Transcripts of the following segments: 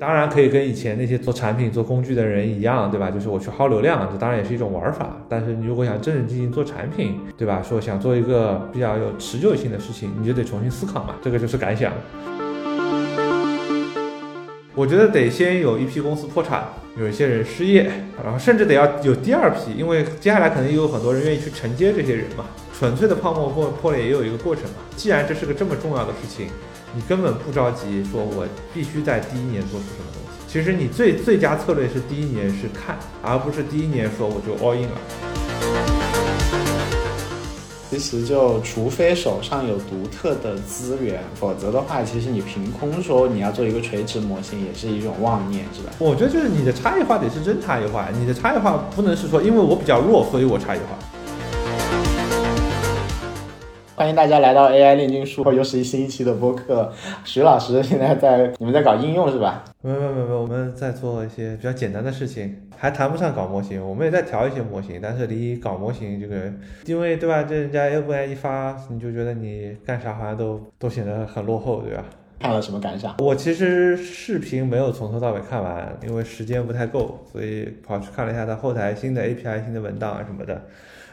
当然可以跟以前那些做产品、做工具的人一样，对吧？就是我去薅流量，这当然也是一种玩法。但是你如果想正正经经做产品，对吧？说想做一个比较有持久性的事情，你就得重新思考嘛。这个就是感想。我觉得得先有一批公司破产，有一些人失业，然后甚至得要有第二批，因为接下来可能也有很多人愿意去承接这些人嘛。纯粹的泡沫破破裂也有一个过程嘛。既然这是个这么重要的事情。你根本不着急，说我必须在第一年做出什么东西。其实你最最佳策略是第一年是看，而不是第一年说我就 all in 了。其实就除非手上有独特的资源，否则的话，其实你凭空说你要做一个垂直模型，也是一种妄念，是吧？我觉得就是你的差异化得是真差异化，你的差异化不能是说因为我比较弱，所以我差异化。欢迎大家来到 AI 炼金术，又是一新一期的播客。徐老师现在在，你们在搞应用是吧？没有没有没有，我们在做一些比较简单的事情，还谈不上搞模型。我们也在调一些模型，但是离搞模型这个，因为对吧？这人家 AI 一发，你就觉得你干啥好像都都显得很落后，对吧？看了什么感想？我其实视频没有从头到尾看完，因为时间不太够，所以跑去看了一下它后台新的 API、新的文档啊什么的。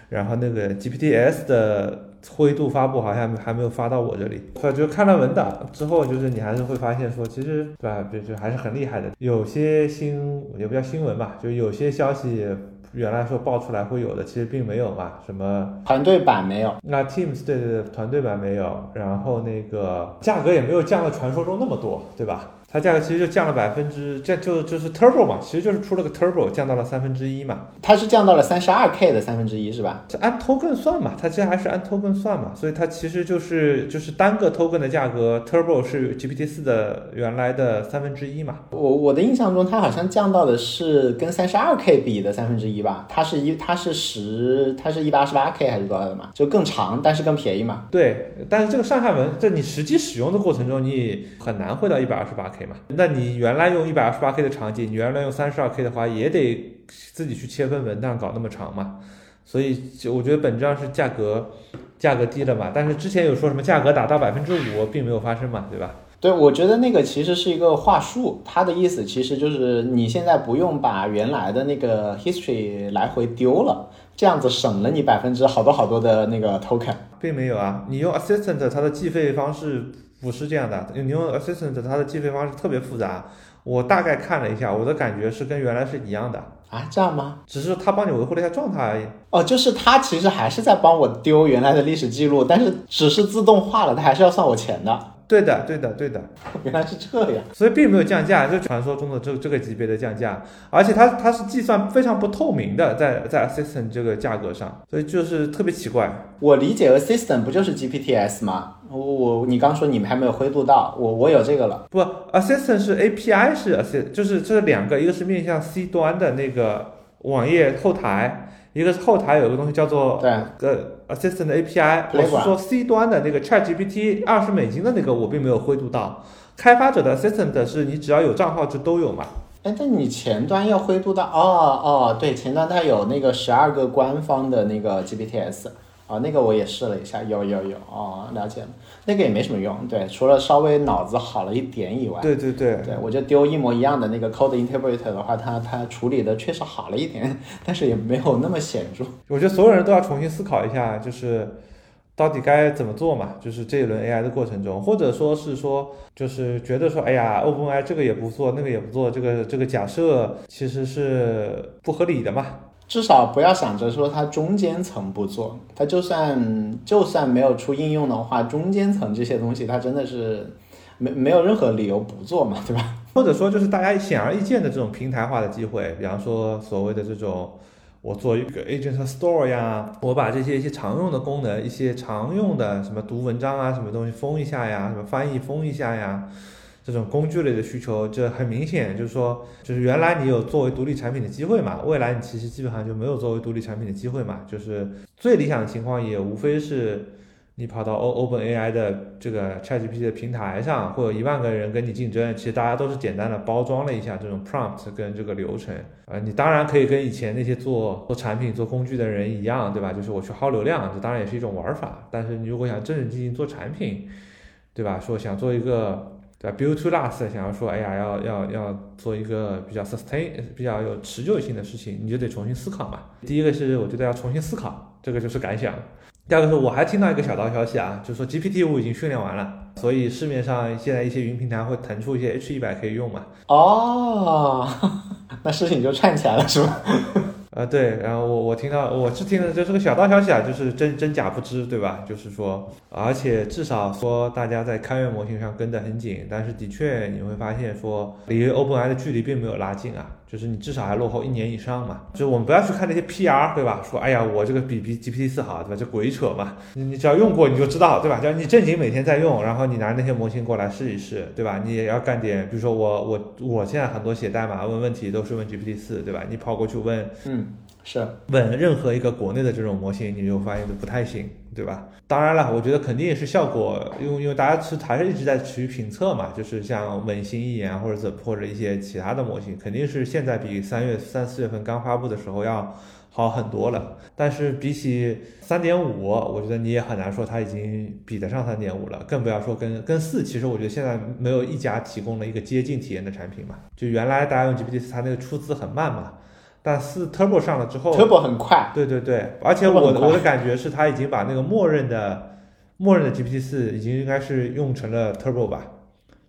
然后那个 GPTs 的。灰度发布好像还没有发到我这里，就看了文档之后，就是你还是会发现说，其实对吧，就就还是很厉害的。有些新也不叫新闻吧，就有些消息原来说爆出来会有的，其实并没有嘛。什么团队版没有？那 Teams 对对对，团队版没有，然后那个价格也没有降了传说中那么多，对吧？它价格其实就降了百分之，这就就是 turbo 嘛，其实就是出了个 turbo，降到了三分之一嘛。它是降到了三十二 K 的三分之一是吧？这按 token 算嘛，它其实还是按 token 算嘛，所以它其实就是就是单个 token 的价格，turbo 是 GPT 四的原来的三分之一嘛。我我的印象中，它好像降到的是跟三十二 K 比的三分之一吧？它是一它是十，它是一百二十八 K 还是多少的嘛？就更长，但是更便宜嘛？对，但是这个上下文，在你实际使用的过程中，你很难会到一百二十八 K。嘛，那你原来用一百二十八 K 的场景，你原来用三十二 K 的话，也得自己去切分文档搞那么长嘛。所以就我觉得本质上是价格价格低了嘛。但是之前有说什么价格打到百分之五，并没有发生嘛，对吧？对，我觉得那个其实是一个话术，它的意思其实就是你现在不用把原来的那个 history 来回丢了，这样子省了你百分之好多好多的那个 token，并没有啊。你用 assistant 它的计费方式。不是这样的，你用 Assistant 它的计费方式特别复杂，我大概看了一下，我的感觉是跟原来是一样的啊，这样吗？只是他帮你维护了一下状态而已。哦，就是他其实还是在帮我丢原来的历史记录，但是只是自动化了，他还是要算我钱的。对的，对的，对的，原来是这样，所以并没有降价，就传说中的这这个级别的降价，而且它它是计算非常不透明的，在在 assistant 这个价格上，所以就是特别奇怪。我理解 assistant 不就是 GPTs 吗？我我你刚说你们还没有灰度到，我我有这个了。不，assistant 是 API 是 assist，就是这两个，一个是面向 C 端的那个网页后台。一个是后台有一个东西叫做对呃 Assistant API，我是说 C 端的那个 ChatGPT 二十美金的那个我并没有灰度到，开发者的 Assistant 是你只要有账号就都有嘛。哎，但你前端要灰度到哦哦，对，前端它有那个十二个官方的那个 GPTs。啊，那个我也试了一下，有有有，哦，了解了，那个也没什么用，对，除了稍微脑子好了一点以外，对对对，对我就丢一模一样的那个 code interpreter 的话，它它处理的确实好了一点，但是也没有那么显著。我觉得所有人都要重新思考一下，就是到底该怎么做嘛，就是这一轮 AI 的过程中，或者说是说，就是觉得说，哎呀，OpenAI 这个也不做，那个也不做，这个这个假设其实是不合理的嘛。至少不要想着说它中间层不做，它就算就算没有出应用的话，中间层这些东西它真的是没没有任何理由不做嘛，对吧？或者说就是大家显而易见的这种平台化的机会，比方说所谓的这种我做一个 agent store 呀，我把这些一些常用的功能，一些常用的什么读文章啊什么东西封一下呀，什么翻译封一下呀。这种工具类的需求，这很明显就是说，就是原来你有作为独立产品的机会嘛，未来你其实基本上就没有作为独立产品的机会嘛。就是最理想的情况，也无非是你跑到 O Open AI 的这个 ChatGPT 的平台上，会有一万个人跟你竞争，其实大家都是简单的包装了一下这种 prompt 跟这个流程。呃，你当然可以跟以前那些做做产品、做工具的人一样，对吧？就是我去薅流量，这当然也是一种玩法。但是你如果想正正经经做产品，对吧？说想做一个对吧，build to last，想要说，哎呀，要要要做一个比较 sustain、比较有持久性的事情，你就得重新思考嘛。第一个是我觉得要重新思考，这个就是感想。第二个是我还听到一个小道消息啊，就是说 GPT 五已经训练完了，所以市面上现在一些云平台会腾出一些 H 一百可以用嘛。哦，那事情就串起来了是吧？啊，对，然后我我听到我是听的这是个小道消息啊，就是真真假不知，对吧？就是说，而且至少说大家在开源模型上跟得很紧，但是的确你会发现说离 OpenAI 的距离并没有拉近啊，就是你至少还落后一年以上嘛。就是我们不要去看那些 PR，对吧？说哎呀我这个比比 GPT 四好，对吧？这鬼扯嘛，你你只要用过你就知道，对吧？只要你正经每天在用，然后你拿那些模型过来试一试，对吧？你也要干点，比如说我我我现在很多写代码问问题都是问 GPT 四，对吧？你跑过去问。嗯，是稳任何一个国内的这种模型，你就发现都不太行，对吧？当然了，我觉得肯定也是效果，因为因为大家是还是一直在持续评测嘛，就是像稳心一言或者怎或者一些其他的模型，肯定是现在比三月三四月份刚发布的时候要好很多了。但是比起三点五，我觉得你也很难说它已经比得上三点五了，更不要说跟跟四。其实我觉得现在没有一家提供了一个接近体验的产品嘛。就原来大家用 GPT 四，它那个出资很慢嘛。但是 Turbo 上了之后，Turbo 很快，对对对，而且我的我的感觉是，它已经把那个默认的默认的 GPT 四已经应该是用成了 Turbo 吧，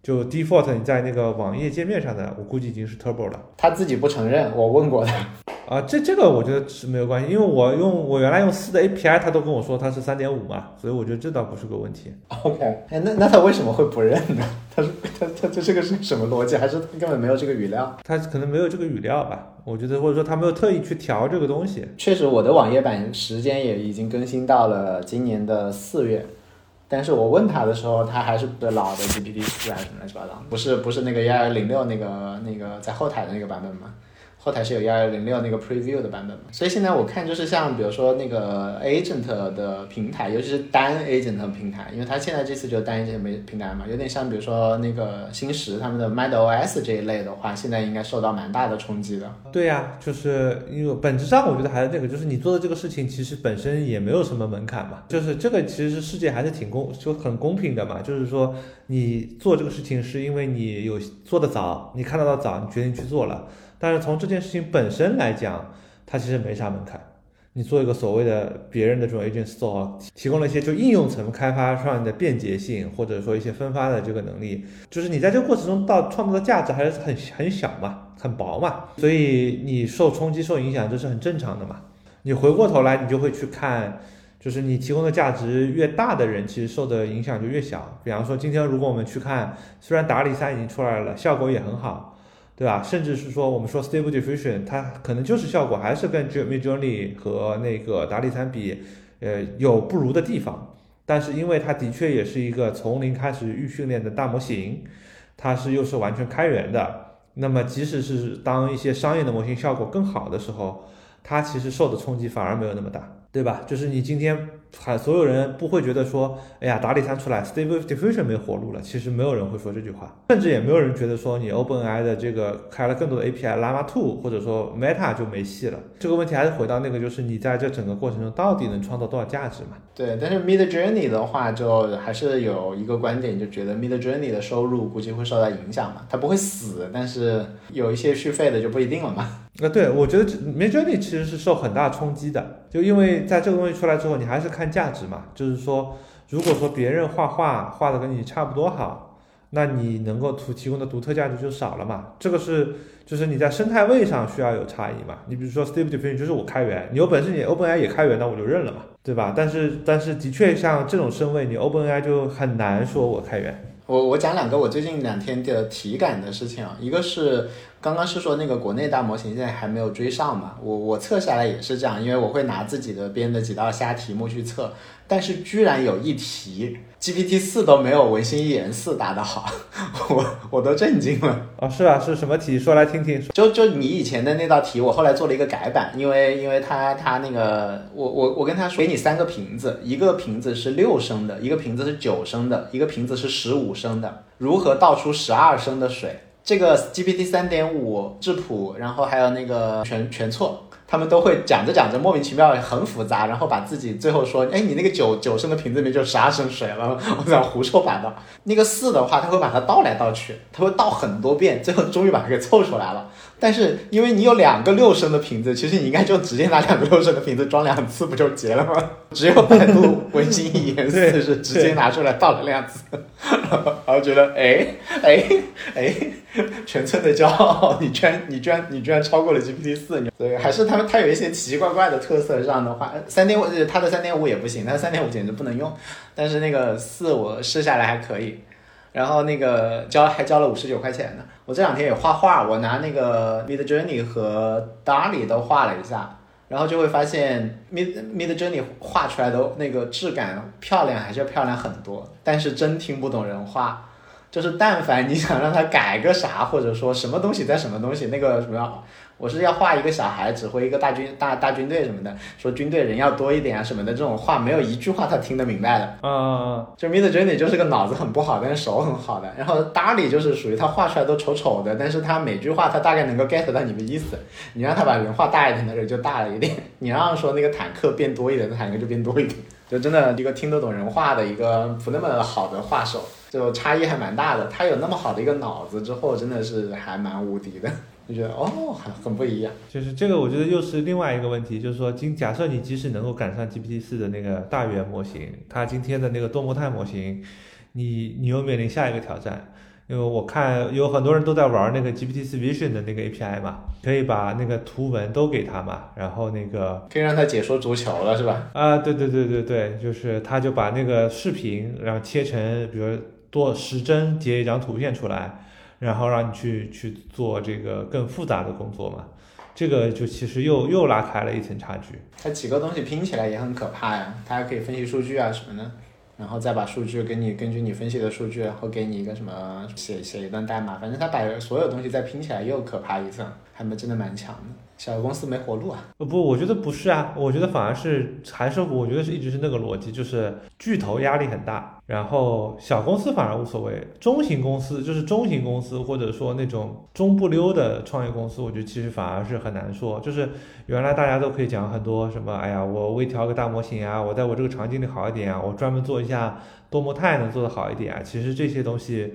就 default 你在那个网页界面上的，我估计已经是 Turbo 了。他自己不承认，我问过他。啊，这这个我觉得是没有关系，因为我用我原来用四的 API，他都跟我说它是三点五嘛，所以我觉得这倒不是个问题。OK，哎，那那他为什么会不认呢？他说他他这这个是什么逻辑？还是他根本没有这个语料？他可能没有这个语料吧，我觉得或者说他没有特意去调这个东西。确实，我的网页版时间也已经更新到了今年的四月，但是我问他的时候，他还是老的 GPT 四还是什么乱七八糟，不是不是那个幺二零六那个那个在后台的那个版本吗？后台是有幺幺零六那个 preview 的版本嘛，所以现在我看就是像比如说那个 agent 的平台，尤其是单 agent 平台，因为它现在这次就单 agent 平台嘛，有点像比如说那个新石他们的 MindOS 这一类的话，现在应该受到蛮大的冲击的。对呀、就是因为本质上我觉得还是这个，就是你做的这个事情其实本身也没有什么门槛嘛，就是这个其实世界还是挺公就很公平的嘛，就是说你做这个事情是因为你有做的早，你看得到早，你决定去做了。但是从这件事情本身来讲，它其实没啥门槛。你做一个所谓的别人的这种 agent store，提供了一些就应用层开发上的便捷性，或者说一些分发的这个能力，就是你在这个过程中到创造的价值还是很很小嘛，很薄嘛，所以你受冲击、受影响，这是很正常的嘛。你回过头来，你就会去看，就是你提供的价值越大的人，其实受的影响就越小。比方说，今天如果我们去看，虽然达里三已经出来了，效果也很好。对吧？甚至是说，我们说 Stable Diffusion，它可能就是效果还是跟 Mid Journey 和那个达利三比，呃，有不如的地方。但是因为它的确也是一个从零开始预训练的大模型，它是又是完全开源的。那么即使是当一些商业的模型效果更好的时候，它其实受的冲击反而没有那么大，对吧？就是你今天还所有人不会觉得说，哎呀，达里三出来，Stable Diffusion 没活路了。其实没有人会说这句话，甚至也没有人觉得说你 OpenAI 的这个开了更多的 API，Llama 2或者说 Meta 就没戏了。这个问题还是回到那个，就是你在这整个过程中到底能创造多少价值嘛？对，但是 Mid Journey 的话，就还是有一个观点，就觉得 Mid Journey 的收入估计会受到影响嘛，它不会死，但是有一些续费的就不一定了嘛。那，对，我觉得 Mid Journey 其实是受很大冲击的，就因为在这个东西出来之后，你还是看看价值嘛，就是说，如果说别人画画画的跟你差不多好，那你能够提提供的独特价值就少了嘛，这个是就是你在生态位上需要有差异嘛。你比如说 Stable Diffusion 就是我开源，你有本事你 OpenAI 也开源，那我就认了嘛，对吧？但是但是的确像这种身位，你 OpenAI 就很难说我开源。我我讲两个我最近两天的体感的事情啊，一个是刚刚是说那个国内大模型现在还没有追上嘛，我我测下来也是这样，因为我会拿自己的编的几道瞎题目去测，但是居然有一题 GPT 四都没有文心一言四答得好，我我都震惊了。哦，是啊？是什么题？说来听听。就就你以前的那道题，我后来做了一个改版，因为因为他他那个，我我我跟他说，给你三个瓶子，一个瓶子是六升的，一个瓶子是九升的，一个瓶子是十五升的，如何倒出十二升的水？这个 GPT 三点五质谱，然后还有那个全全错。他们都会讲着讲着莫名其妙很复杂，然后把自己最后说，哎，你那个九九升的瓶子里面就十二升水了，我想胡说八道。那个四的话，他会把它倒来倒去，他会倒很多遍，最后终于把它给凑出来了。但是因为你有两个六升的瓶子，其实你应该就直接拿两个六升的瓶子装两次不就结了吗？只有百度文心一言四是直接拿出来倒了两次，然后觉得哎哎哎，全村的骄傲，你居然你居然你居然超过了 GPT 四，所以还是他们它有一些奇奇怪怪的特色上的话，三点五它的三点五也不行，它三点五简直不能用，但是那个四我试下来还可以。然后那个交还交了五十九块钱呢。我这两天也画画，我拿那个 Mid Journey 和 Dali 都画了一下，然后就会发现 Mid Mid Journey 画出来的那个质感漂亮还是要漂亮很多，但是真听不懂人话。就是但凡你想让他改个啥，或者说什么东西在什么东西，那个什么。我是要画一个小孩指挥一个大军大大军队什么的，说军队人要多一点啊什么的，这种话没有一句话他听得明白的。嗯，就 Mid Journey 就是个脑子很不好，但是手很好的。然后 Dali 就是属于他画出来都丑丑的，但是他每句话他大概能够 get 到你的意思。你让他把人画大一点的人就大了一点，你让说那个坦克变多一点，那坦克就变多一点。就真的一个听得懂人话的一个不那么好的画手，就差异还蛮大的。他有那么好的一个脑子之后，真的是还蛮无敌的。就觉得哦，很很不一样。就是这个，我觉得又是另外一个问题，就是说，今假设你即使能够赶上 GPT 四的那个大语言模型，它今天的那个多模态模型，你你又面临下一个挑战，因为我看有很多人都在玩那个 GPT 四 Vision 的那个 API 嘛，可以把那个图文都给他嘛，然后那个可以让他解说足球了，是吧？啊，对对对对对，就是他就把那个视频，然后切成，比如多时帧截一张图片出来。然后让你去去做这个更复杂的工作嘛，这个就其实又又拉开了一层差距。它几个东西拼起来也很可怕呀，它还可以分析数据啊什么的，然后再把数据给你根据你分析的数据，然后给你一个什么写写一段代码，反正它把所有东西再拼起来又可怕一层，还蛮真的蛮强的。小公司没活路啊！呃不，我觉得不是啊，我觉得反而是还是我觉得是一直是那个逻辑，就是巨头压力很大，然后小公司反而无所谓，中型公司就是中型公司或者说那种中不溜的创业公司，我觉得其实反而是很难说。就是原来大家都可以讲很多什么，哎呀，我微调个大模型啊，我在我这个场景里好一点啊，我专门做一下多模态能做得好一点啊。其实这些东西，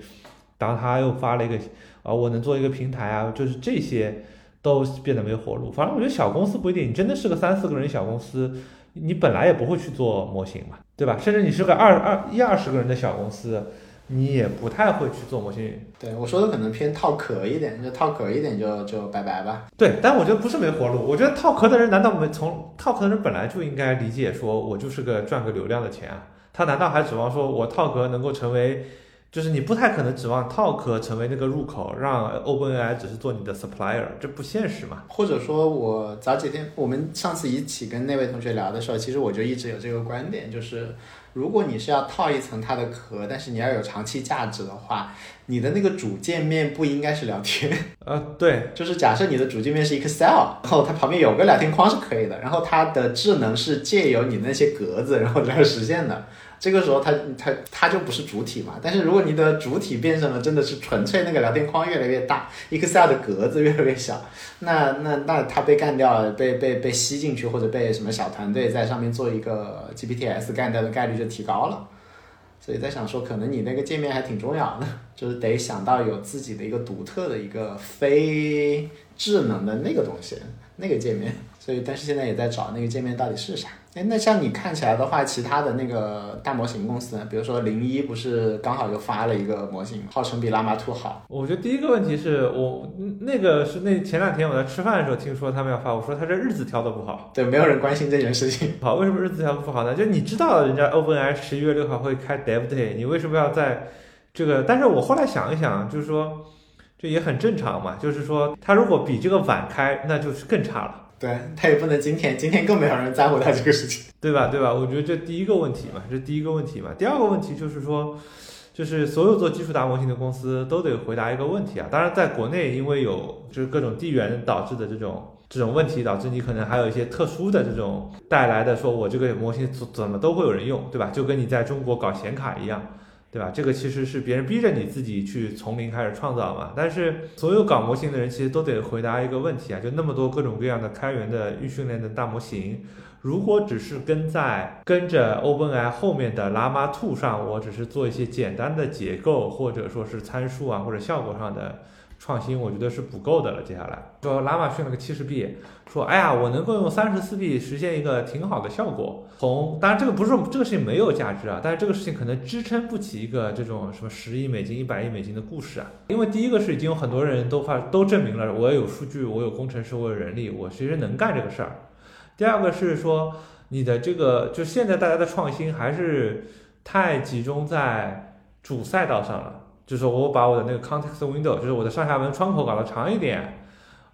当他又发了一个啊，我能做一个平台啊，就是这些。都变得没活路。反正我觉得小公司不一定，你真的是个三四个人小公司，你本来也不会去做模型嘛，对吧？甚至你是个二二一二十个人的小公司，你也不太会去做模型。对我说的可能偏套壳一点，就套壳一点就就拜拜吧。对，但我觉得不是没活路。我觉得套壳的人难道没从套壳的人本来就应该理解说我就是个赚个流量的钱啊？他难道还指望说我套壳能够成为？就是你不太可能指望 Talk 成为那个入口，让 OpenAI 只是做你的 supplier，这不现实嘛？或者说，我早几天我们上次一起跟那位同学聊的时候，其实我就一直有这个观点，就是如果你是要套一层它的壳，但是你要有长期价值的话，你的那个主界面不应该是聊天。呃，对，就是假设你的主界面是 Excel，然后它旁边有个聊天框是可以的，然后它的智能是借由你那些格子然后来实现的。这个时候，它它它就不是主体嘛。但是如果你的主体变成了真的是纯粹那个聊天框越来越大，Excel 的格子越来越小，那那那它被干掉了，被被被吸进去，或者被什么小团队在上面做一个 GPTs 干掉的概率就提高了。所以在想说，可能你那个界面还挺重要的，就是得想到有自己的一个独特的一个非智能的那个东西，那个界面。所以，但是现在也在找那个界面到底是啥。哎，那像你看起来的话，其他的那个大模型公司，比如说零一，不是刚好又发了一个模型，号称比拉玛兔好。我觉得第一个问题是我那个是那前两天我在吃饭的时候听说他们要发，我说他这日子挑的不好。对，没有人关心这件事情。好，为什么日子挑的不好呢？就你知道人家 OpenAI 十一月六号会开 Dev Day，你为什么要在这个？但是我后来想一想，就是说这也很正常嘛，就是说他如果比这个晚开，那就是更差了。对他也不能今天，今天更没有人在乎他这个事情。对吧？对吧？我觉得这第一个问题嘛，这第一个问题嘛。第二个问题就是说，就是所有做技术大模型的公司都得回答一个问题啊。当然，在国内因为有就是各种地缘导致的这种这种问题，导致你可能还有一些特殊的这种带来的，说我这个模型怎怎么都会有人用，对吧？就跟你在中国搞显卡一样。对吧？这个其实是别人逼着你自己去从零开始创造嘛。但是所有搞模型的人其实都得回答一个问题啊，就那么多各种各样的开源的预训练的大模型，如果只是跟在跟着 OpenAI 后面的 Llama 2上，我只是做一些简单的结构或者说是参数啊或者效果上的。创新我觉得是不够的了。接下来说拉玛训了个七十 B，说哎呀，我能够用三十四 B 实现一个挺好的效果。从当然这个不是这个事情没有价值啊，但是这个事情可能支撑不起一个这种什么十亿美金、一百亿美金的故事啊。因为第一个是已经有很多人都发都证明了，我有数据，我有工程师，我有人力，我其实能干这个事儿。第二个是说你的这个就现在大家的创新还是太集中在主赛道上了。就是我把我的那个 context window，就是我的上下文窗口搞得长一点，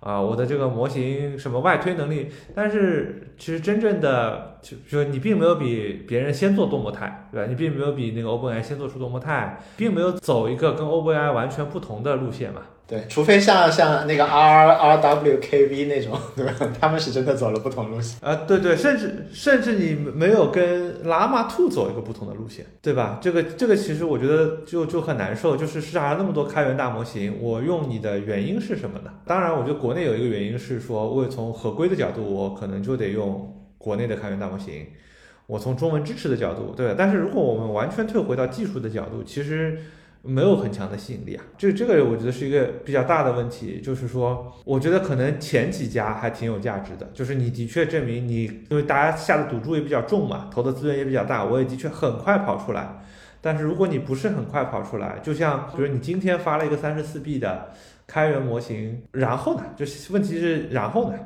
啊，我的这个模型什么外推能力，但是其实真正的就就你并没有比别人先做多模态，对吧？你并没有比那个 OpenAI 先做出多模态，并没有走一个跟 OpenAI 完全不同的路线嘛。对，除非像像那个 R R W K V 那种，对吧？他们是真的走了不同路线。啊，对对，甚至甚至你没有跟 Llama Two 走一个不同的路线，对吧？这个这个其实我觉得就就很难受。就是市场上那么多开源大模型，我用你的原因是什么呢？当然，我觉得国内有一个原因是说，为从合规的角度，我可能就得用国内的开源大模型。我从中文支持的角度，对。但是如果我们完全退回到技术的角度，其实。没有很强的吸引力啊，这这个我觉得是一个比较大的问题，就是说，我觉得可能前几家还挺有价值的，就是你的确证明你，因为大家下的赌注也比较重嘛，投的资源也比较大，我也的确很快跑出来。但是如果你不是很快跑出来，就像比如你今天发了一个三十四 B 的开源模型，然后呢，就是问题是然后呢，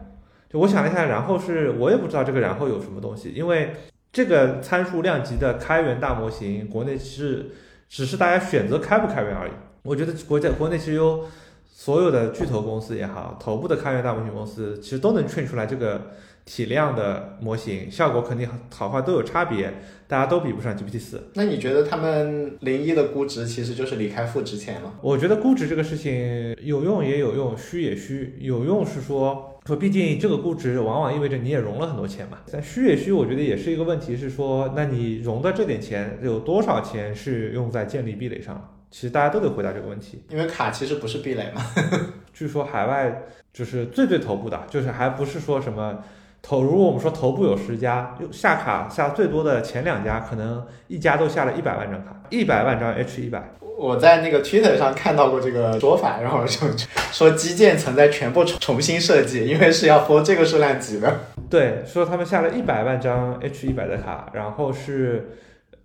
就我想了一下，然后是我也不知道这个然后有什么东西，因为这个参数量级的开源大模型，国内是。只是大家选择开不开源而已。我觉得国家国内其实有所有的巨头公司也好，头部的开源大模型公司，其实都能 train 出来这个体量的模型，效果肯定好坏都有差别，大家都比不上 GPT 四。那你觉得他们零一的估值其实就是离开负值钱了？我觉得估值这个事情有用也有用，虚也虚。有用是说。说，毕竟这个估值往往意味着你也融了很多钱嘛。但虚也虚，我觉得也是一个问题，是说，那你融的这点钱有多少钱是用在建立壁垒上？其实大家都得回答这个问题。因为卡其实不是壁垒嘛。据说海外就是最最头部的，就是还不是说什么头。如果我们说头部有十家，下卡下最多的前两家，可能一家都下了一百万张卡，一百万张 H 一百。我在那个 Twitter 上看到过这个说法，然后就 说基建层在全部重重新设计，因为是要 for 这个数量级的。对，说他们下了一百万张 H 一百的卡，然后是。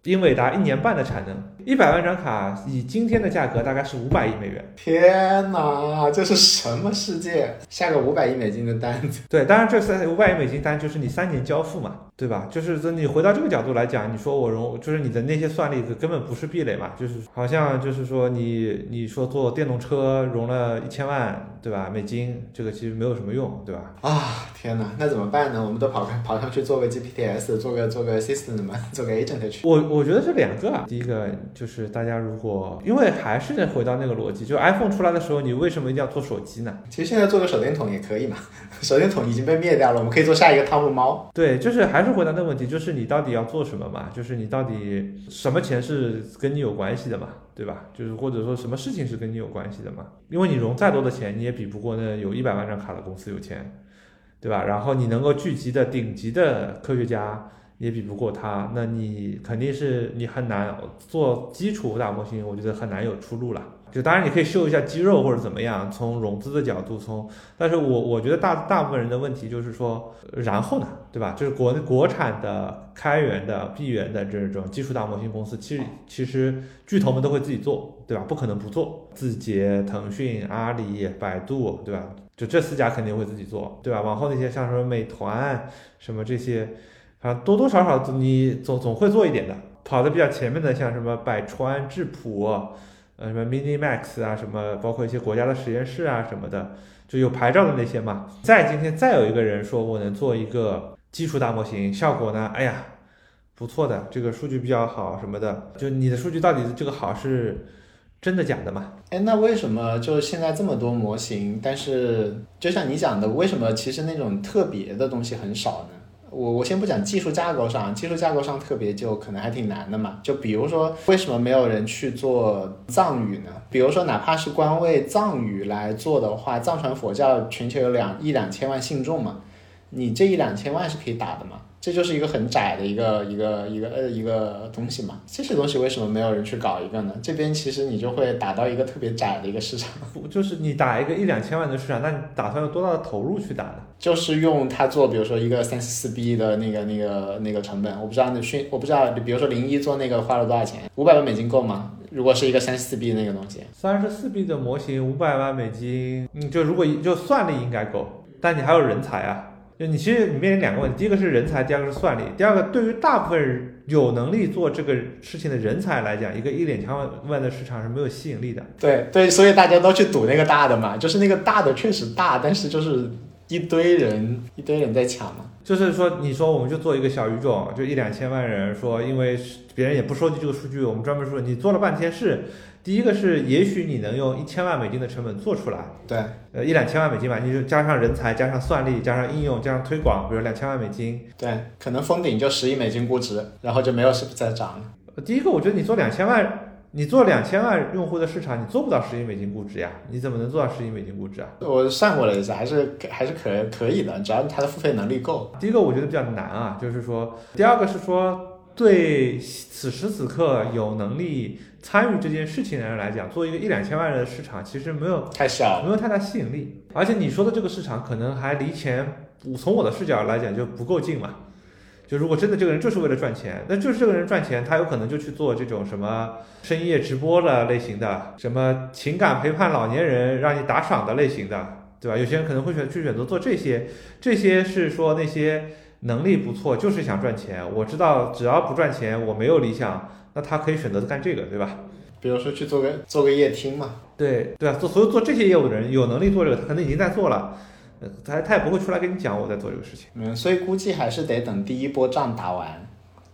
英伟达一年半的产能，一百万张卡，以今天的价格大概是五百亿美元。天哪，这是什么世界？下个五百亿美金的单子？对，当然这三五百亿美金单就是你三年交付嘛，对吧？就是说你回到这个角度来讲，你说我融，就是你的那些算力根本不是壁垒嘛，就是好像就是说你你说做电动车融了一千万，对吧？美金这个其实没有什么用，对吧？啊，天哪，那怎么办呢？我们都跑开跑上去做个 GPTs，做个做个 system 嘛，做个 agent 去。我。我觉得这两个啊，第一个就是大家如果，因为还是回到那个逻辑，就 iPhone 出来的时候，你为什么一定要做手机呢？其实现在做个手电筒也可以嘛，手电筒已经被灭掉了，我们可以做下一个汤姆猫。对，就是还是回答那个问题，就是你到底要做什么嘛？就是你到底什么钱是跟你有关系的嘛？对吧？就是或者说什么事情是跟你有关系的嘛？因为你融再多的钱，你也比不过那有一百万张卡的公司有钱，对吧？然后你能够聚集的顶级的科学家。也比不过他，那你肯定是你很难做基础大模型，我觉得很难有出路了。就当然你可以秀一下肌肉或者怎么样，从融资的角度，从，但是我我觉得大大部分人的问题就是说，然后呢，对吧？就是国内国产的开源的闭源的这种基础大模型公司，其实其实巨头们都会自己做，对吧？不可能不做，字节、腾讯、阿里、百度，对吧？就这四家肯定会自己做，对吧？往后那些像什么美团什么这些。啊，多多少少你总总会做一点的，跑的比较前面的，像什么百川、智谱，呃，什么 Mini Max 啊，什么包括一些国家的实验室啊什么的，就有牌照的那些嘛。再今天再有一个人说我能做一个基础大模型，效果呢，哎呀，不错的，这个数据比较好什么的，就你的数据到底这个好是真的假的嘛？哎，那为什么就是现在这么多模型，但是就像你讲的，为什么其实那种特别的东西很少呢？我我先不讲技术架构上，技术架构上特别就可能还挺难的嘛。就比如说，为什么没有人去做藏语呢？比如说，哪怕是官为藏语来做的话，藏传佛教全球有两一两千万信众嘛，你这一两千万是可以打的嘛？这就是一个很窄的一个一个一个呃一个东西嘛。这些东西为什么没有人去搞一个呢？这边其实你就会打到一个特别窄的一个市场。不就是你打一个一两千万的市场，那你打算用多大的投入去打呢？就是用它做，比如说一个三十四 B 的那个那个那个成本，我不知道那训，我不知道，比如说零一做那个花了多少钱？五百万美金够吗？如果是一个三十四 B 那个东西，三十四 B 的模型五百万美金，你，就如果就算力应该够，但你还有人才啊。就你其实你面临两个问题，第一个是人才，第二个是算力。第二个，对于大部分有能力做这个事情的人才来讲，一个一两千万万的市场是没有吸引力的。对对，所以大家都去赌那个大的嘛，就是那个大的确实大，但是就是一堆人一堆人在抢嘛。就是说，你说我们就做一个小语种，就一两千万人，说因为别人也不收集这个数据，我们专门说你做了半天是。第一个是，也许你能用一千万美金的成本做出来，对，呃，一两千万美金吧，你就加上人才，加上算力，加上应用，加上推广，比如两千万美金，对，可能封顶就十亿美金估值，然后就没有再涨了。第一个，我觉得你做两千万，你做两千万用户的市场，你做不到十亿美金估值呀？你怎么能做到十亿美金估值啊？我算过了一下，还是还是可可以的，只要它的付费能力够。第一个我觉得比较难啊，就是说，第二个是说。对此时此刻有能力参与这件事情的人来讲，做一个一两千万人的市场，其实没有太小，没有太大吸引力。而且你说的这个市场，可能还离钱，从我的视角来讲就不够近嘛。就如果真的这个人就是为了赚钱，那就是这个人赚钱，他有可能就去做这种什么深夜直播的类型的，什么情感陪伴老年人让你打赏的类型的，对吧？有些人可能会选去选择做这些，这些是说那些。能力不错，就是想赚钱。我知道，只要不赚钱，我没有理想，那他可以选择干这个，对吧？比如说去做个做个夜听嘛。对对啊，做所有做这些业务的人，有能力做这个，他可能已经在做了。他他也不会出来跟你讲我在做这个事情。嗯，所以估计还是得等第一波仗打完，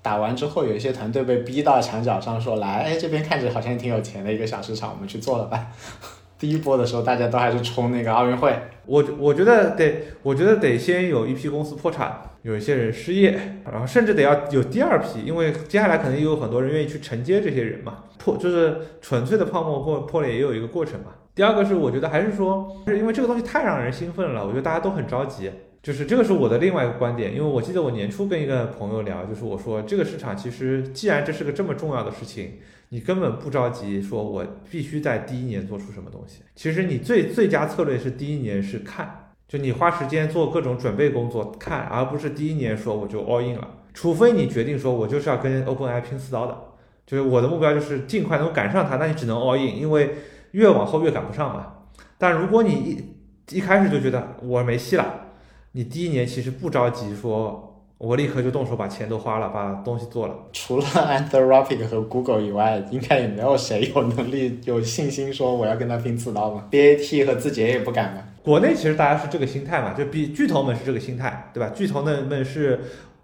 打完之后，有一些团队被逼到墙角上，说来，哎，这边看着好像挺有钱的一个小市场，我们去做了吧。第一波的时候，大家都还是冲那个奥运会。我我觉得得，我觉得得先有一批公司破产，有一些人失业，然后甚至得要有第二批，因为接下来可能也有很多人愿意去承接这些人嘛。破就是纯粹的泡沫破破裂也有一个过程嘛。第二个是我觉得还是说，是因为这个东西太让人兴奋了，我觉得大家都很着急。就是这个是我的另外一个观点，因为我记得我年初跟一个朋友聊，就是我说这个市场其实既然这是个这么重要的事情。你根本不着急，说我必须在第一年做出什么东西。其实你最最佳策略是第一年是看，就你花时间做各种准备工作看，而不是第一年说我就 all in 了。除非你决定说我就是要跟 OpenAI 拼刺刀的，就是我的目标就是尽快能够赶上它，那你只能 all in，因为越往后越赶不上嘛。但如果你一一开始就觉得我没戏了，你第一年其实不着急说。我立刻就动手把钱都花了，把东西做了。除了 Anthropic 和 Google 以外，应该也没有谁有能力、有信心说我要跟他拼刺刀吧。BAT 和字节也不敢吧。国内其实大家是这个心态嘛，就比巨头们是这个心态，对吧？巨头们们是，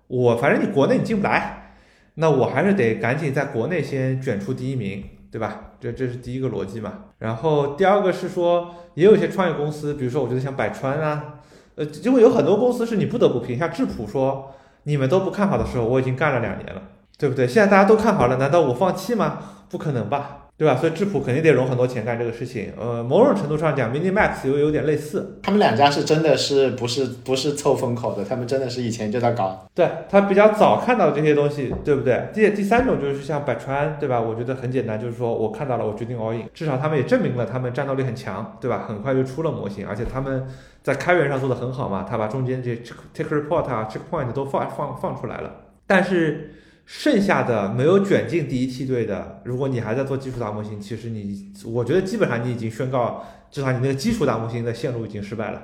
我反正你国内你进不来，那我还是得赶紧在国内先卷出第一名，对吧？这这是第一个逻辑嘛。然后第二个是说，也有一些创业公司，比如说我觉得像百川啊，呃，因为有很多公司是你不得不拼，像智谱说。你们都不看好的时候，我已经干了两年了，对不对？现在大家都看好了，难道我放弃吗？不可能吧，对吧？所以智谱肯定得融很多钱干这个事情。呃，某种程度上讲，Mini Max 又有点类似。他们两家是真的是不是不是凑风口的？他们真的是以前就在搞。对他比较早看到这些东西，对不对？第第三种就是像百川，对吧？我觉得很简单，就是说我看到了，我决定 all in。至少他们也证明了他们战斗力很强，对吧？很快就出了模型，而且他们。在开源上做的很好嘛，他把中间这 take report 啊 checkpoint 都放放放出来了，但是剩下的没有卷进第一梯队的，如果你还在做基础大模型，其实你我觉得基本上你已经宣告，至少你那个基础大模型的线路已经失败了。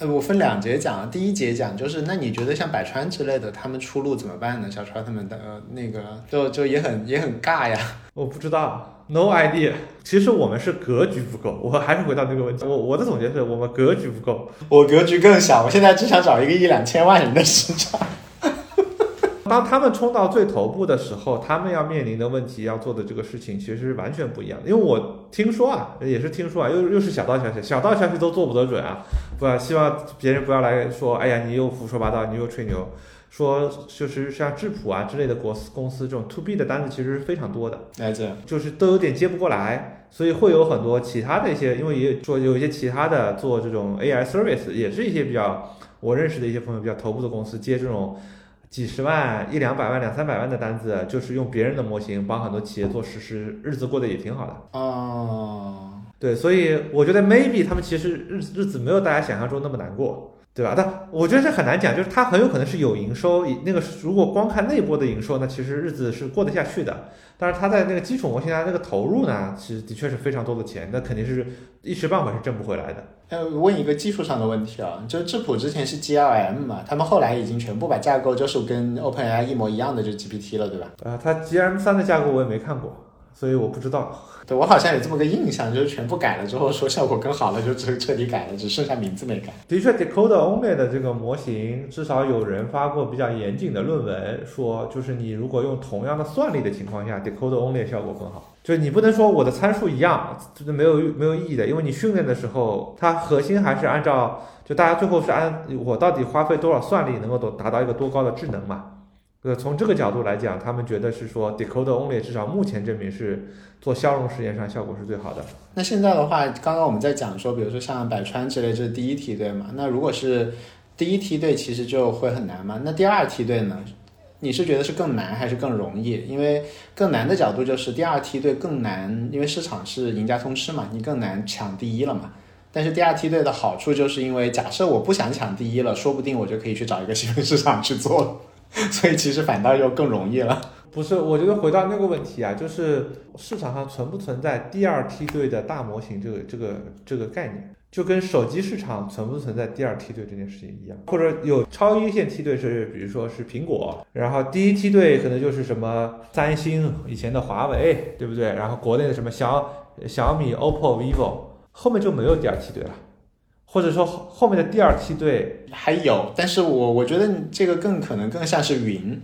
呃，我我分两节讲，第一节讲就是，那你觉得像百川之类的，他们出路怎么办呢？小川他们的、呃、那个就就也很也很尬呀。我不知道，no idea。其实我们是格局不够，我还是回到那个问题，我我的总结是我们格局不够。我格局更小，我现在只想找一个一两千万人的市场。当他们冲到最头部的时候，他们要面临的问题、要做的这个事情，其实是完全不一样的。因为我听说啊，也是听说啊，又又是小道消息，小道消息都做不得准啊。不要希望别人不要来说，哎呀，你又胡说八道，你又吹牛。说就是像质朴啊之类的国公司这种 to B 的单子其实是非常多的，哎这就是都有点接不过来，所以会有很多其他的一些，因为也说有一些其他的做这种 AI service，也是一些比较我认识的一些朋友比较头部的公司接这种几十万、一两百万、两三百万的单子，就是用别人的模型帮很多企业做实施，日子过得也挺好的。哦，对，所以我觉得 maybe 他们其实日日子没有大家想象中那么难过。对吧？但我觉得这很难讲，就是它很有可能是有营收，那个如果光看内部的营收，那其实日子是过得下去的。但是它在那个基础模型上那个投入呢，其实的确是非常多的钱，那肯定是一时半会是挣不回来的。呃，问一个技术上的问题啊，就智谱之前是 GLM 嘛，他们后来已经全部把架构就是跟 OpenAI 一模一样的，就是 GPT 了，对吧？啊、它 GM 三的架构我也没看过，所以我不知道。对我好像有这么个印象，就是全部改了之后说效果更好了，就彻彻底改了，只剩下名字没改。的确，Decoder Only 的这个模型，至少有人发过比较严谨的论文，说就是你如果用同样的算力的情况下，Decoder Only 效果更好。就是你不能说我的参数一样，就是没有没有意义的，因为你训练的时候，它核心还是按照就大家最后是按我到底花费多少算力能够达达到一个多高的智能嘛。呃，从这个角度来讲，他们觉得是说 decode Only 至少目前证明是做消融实验上效果是最好的。那现在的话，刚刚我们在讲说，比如说像百川之类，这是第一梯队嘛？那如果是第一梯队，其实就会很难嘛？那第二梯队呢？你是觉得是更难还是更容易？因为更难的角度就是第二梯队更难，因为市场是赢家通吃嘛，你更难抢第一了嘛。但是第二梯队的好处就是因为假设我不想抢第一了，说不定我就可以去找一个新闻市场去做了，所以其实反倒又更容易了。不是，我觉得回到那个问题啊，就是市场上存不存在第二梯队的大模型这个这个这个概念，就跟手机市场存不存在第二梯队这件事情一样，或者有超一线梯队是，比如说是苹果，然后第一梯队可能就是什么三星以前的华为，对不对？然后国内的什么小小米、OPPO、vivo，后面就没有第二梯队了，或者说后面的第二梯队还有，但是我我觉得这个更可能更像是云。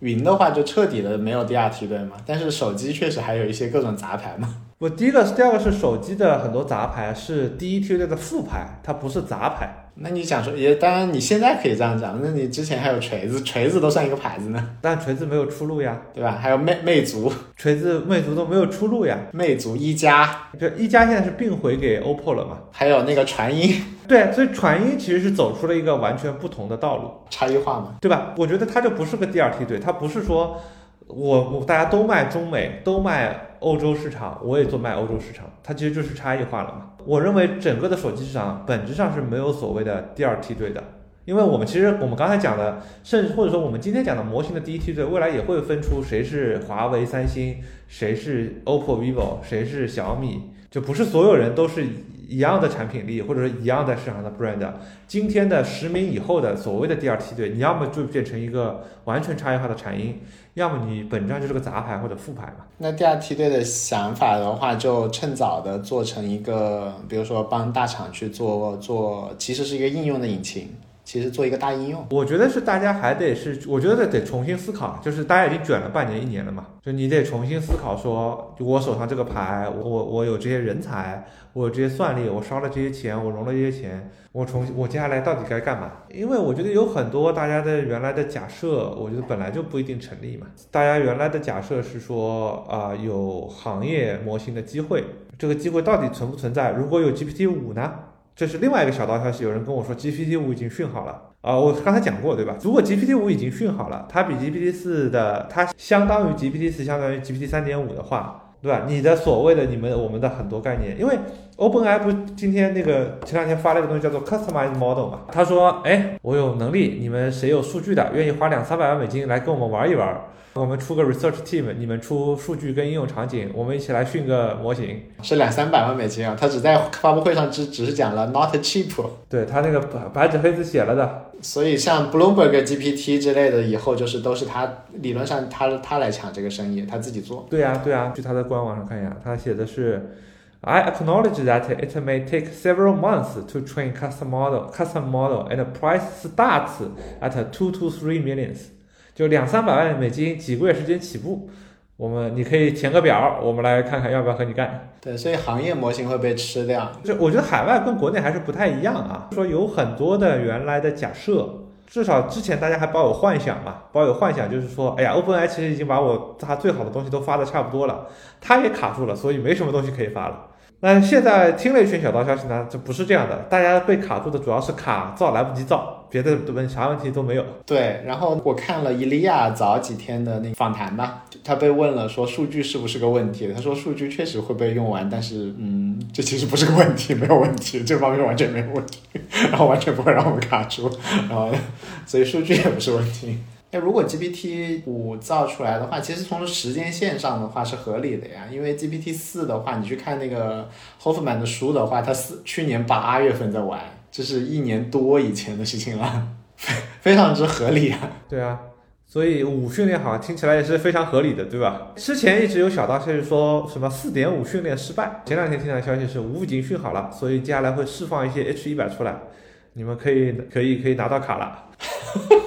云的话就彻底的没有第二梯队嘛，但是手机确实还有一些各种杂牌嘛。我第一个是第二个是手机的很多杂牌是第一梯队的副牌，它不是杂牌。那你讲说也，当然你现在可以这样讲，那你之前还有锤子，锤子都算一个牌子呢，但锤子没有出路呀，对吧？还有魅魅族，锤子、魅族都没有出路呀。魅族一加，就一加现在是并回给 OPPO 了嘛？还有那个传音，对，所以传音其实是走出了一个完全不同的道路，差异化嘛，对吧？我觉得它就不是个第二梯队，它不是说我我大家都卖中美，都卖欧洲市场，我也做卖欧洲市场，它其实就是差异化了嘛。我认为整个的手机市场本质上是没有所谓的第二梯队的，因为我们其实我们刚才讲的，甚至或者说我们今天讲的模型的第一梯队，未来也会分出谁是华为、三星，谁是 OPPO、vivo，谁是小米，就不是所有人都是一样的产品力，或者说一样的市场的 brand。今天的十名以后的所谓的第二梯队，你要么就变成一个完全差异化的产音，要么你本质上就是个杂牌或者副牌嘛。那第二梯队的想法的话，就趁早的做成一个，比如说帮大厂去做做，其实是一个应用的引擎，其实做一个大应用。我觉得是大家还得是，我觉得得重新思考，就是大家已经卷了半年一年了嘛，就你得重新思考说，我手上这个牌，我我有这些人才，我有这些算力，我烧了这些钱，我融了这些钱，我重我接下来到底该干嘛？因为我觉得有很多大家的原来的假设，我觉得本来就不一定成立嘛。大家原来的假设是说啊、有行业模型的机会，这个机会到底存不存在？如果有 GPT 五呢？这是另外一个小道消息，有人跟我说 GPT 五已经训好了啊、我刚才讲过对吧？如果 GPT 五已经训好了，它比 GPT 四的，它相当于 GPT 四，相当于 GPT 三点五的话，对吧？你的所谓的你们我们的很多概念，因为 OpenAI 不今天那个前两天发了一个东西叫做 Customized Model 嘛，他说，哎，我有能力，你们谁有数据的，愿意花两三百万美金来跟我们玩一玩。我们出个 research team，你们出数据跟应用场景，我们一起来训个模型。是两三百万美金啊！他只在发布会上只只是讲了 not cheap。对他那个白白纸黑字写了的。所以像 Bloomberg GPT 之类的，以后就是都是他理论上他他来抢这个生意，他自己做。对呀对呀，去他的官网上看一下，他写的是，I acknowledge that it may take several months to train custom model, custom model, and price starts at two to three millions. 就两三百万美金，几个月时间起步。我们你可以填个表，我们来看看要不要和你干。对，所以行业模型会被吃掉。就我觉得海外跟国内还是不太一样啊。说有很多的原来的假设，至少之前大家还抱有幻想嘛，抱有幻想就是说，哎呀，OpenAI 其实已经把我它最好的东西都发的差不多了，它也卡住了，所以没什么东西可以发了。那现在听了一圈小道消息呢，这不是这样的，大家被卡住的主要是卡造来不及造，别的问啥问题都没有。对，然后我看了伊利亚早几天的那个访谈吧，他被问了说数据是不是个问题，他说数据确实会被用完，但是嗯，这其实不是个问题，没有问题，这方面完全没有问题，然后完全不会让我们卡住，然后所以数据也不是问题。那如果 GPT 五造出来的话，其实从时间线上的话是合理的呀，因为 GPT 四的话，你去看那个 Hoffman 的书的话，他四去年八月份在玩，这是一年多以前的事情了，非 非常之合理啊。对啊，所以五训练好像听起来也是非常合理的，对吧？之前一直有小道消息说什么四点五训练失败，前两天听到消息是五已经训好了，所以接下来会释放一些 H 一百出来，你们可以可以可以拿到卡了。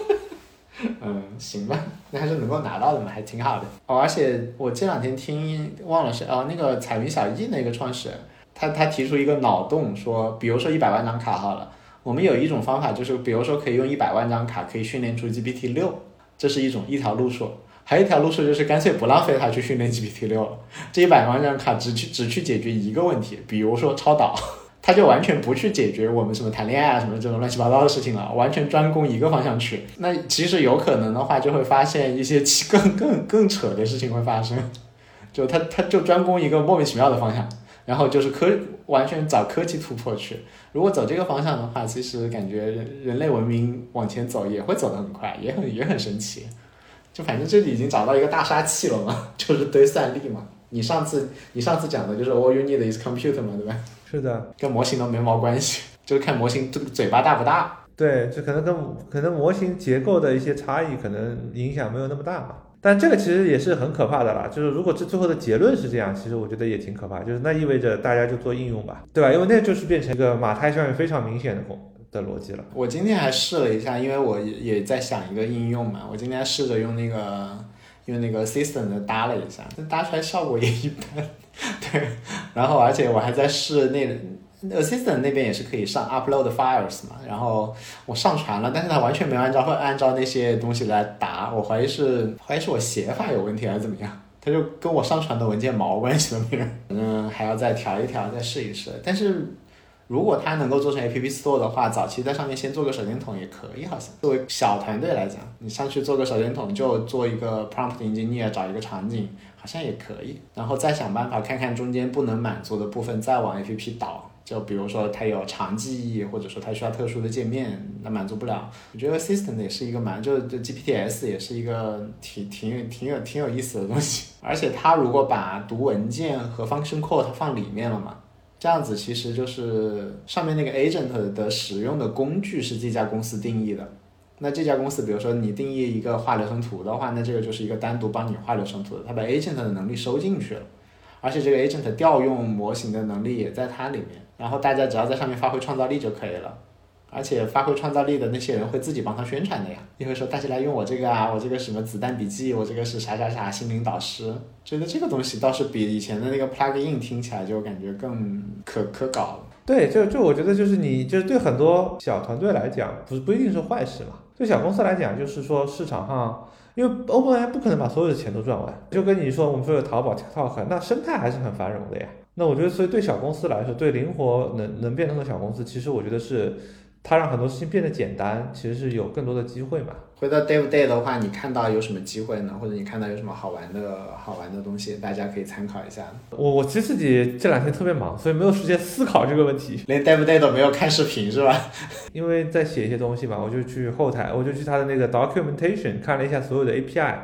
嗯，行吧，那还是能够拿到的嘛，还挺好的哦。而且我这两天听忘了是哦，那个彩云小艺那个创始人，他他提出一个脑洞，说，比如说一百万张卡好了，我们有一种方法，就是比如说可以用一百万张卡可以训练出 GPT 六，这是一种一条路数。还有一条路数就是干脆不浪费它去训练 GPT 六了，这一百万张卡只去只去解决一个问题，比如说超导。他就完全不去解决我们什么谈恋爱啊什么这种乱七八糟的事情了，完全专攻一个方向去。那其实有可能的话，就会发现一些更更更扯的事情会发生。就他他就专攻一个莫名其妙的方向，然后就是科完全找科技突破去。如果走这个方向的话，其实感觉人人类文明往前走也会走得很快，也很也很神奇。就反正这里已经找到一个大杀器了嘛，就是堆算力嘛。你上次你上次讲的就是 all you need is computer 嘛，对吧？是的，跟模型都没毛关系，就是看模型这个嘴巴大不大。对，就可能跟可能模型结构的一些差异，可能影响没有那么大嘛。但这个其实也是很可怕的啦。就是如果这最后的结论是这样，其实我觉得也挺可怕。就是那意味着大家就做应用吧，对吧？因为那就是变成一个马太效应非常明显的的逻辑了。我今天还试了一下，因为我也在想一个应用嘛。我今天试着用那个用那个 System 搭了一下，但搭出来效果也一般。对，然后而且我还在试那 Assistant 那边也是可以上 upload files 嘛，然后我上传了，但是它完全没有按照会按照那些东西来答，我怀疑是怀疑是我写法有问题还是怎么样，他就跟我上传的文件毛关系都没有，嗯，还要再调一调，再试一试。但是如果它能够做成 App Store 的话，早期在上面先做个手电筒也可以，好像作为小团队来讲，你上去做个手电筒，就做一个 prompt engineer，找一个场景。好像也可以，然后再想办法看看中间不能满足的部分，再往 A P P 导。就比如说它有长记忆，或者说它需要特殊的界面，那满足不了。我觉得 Assistant 也是一个蛮，就就 G P T S 也是一个挺挺挺有挺有意思的东西。而且它如果把读文件和 Function Call 它放里面了嘛，这样子其实就是上面那个 Agent 的使用的工具是这家公司定义的。那这家公司，比如说你定义一个画流程图的话，那这个就是一个单独帮你画流程图的，它把 agent 的能力收进去了，而且这个 agent 调用模型的能力也在它里面，然后大家只要在上面发挥创造力就可以了，而且发挥创造力的那些人会自己帮他宣传的呀，你会说大家来用我这个啊，我这个什么子弹笔记，我这个是啥啥啥心灵导师，觉得这个东西倒是比以前的那个 plugin 听起来就感觉更可可搞了。对，就就我觉得就是你就是对很多小团队来讲，不是不一定是坏事嘛。对小公司来讲，就是说市场上，因为 OpenAI 不可能把所有的钱都赚完。就跟你说，我们说有淘宝、TikTok，那生态还是很繁荣的呀。那我觉得，所以对小公司来说，对灵活能能变通的小公司，其实我觉得是它让很多事情变得简单，其实是有更多的机会嘛。回到 Dev Day 的话，你看到有什么机会呢？或者你看到有什么好玩的好玩的东西，大家可以参考一下。我我其实自己这两天特别忙，所以没有时间思考这个问题。连 Dev Day 都没有看视频是吧？因为在写一些东西嘛，我就去后台，我就去他的那个 documentation 看了一下所有的 API，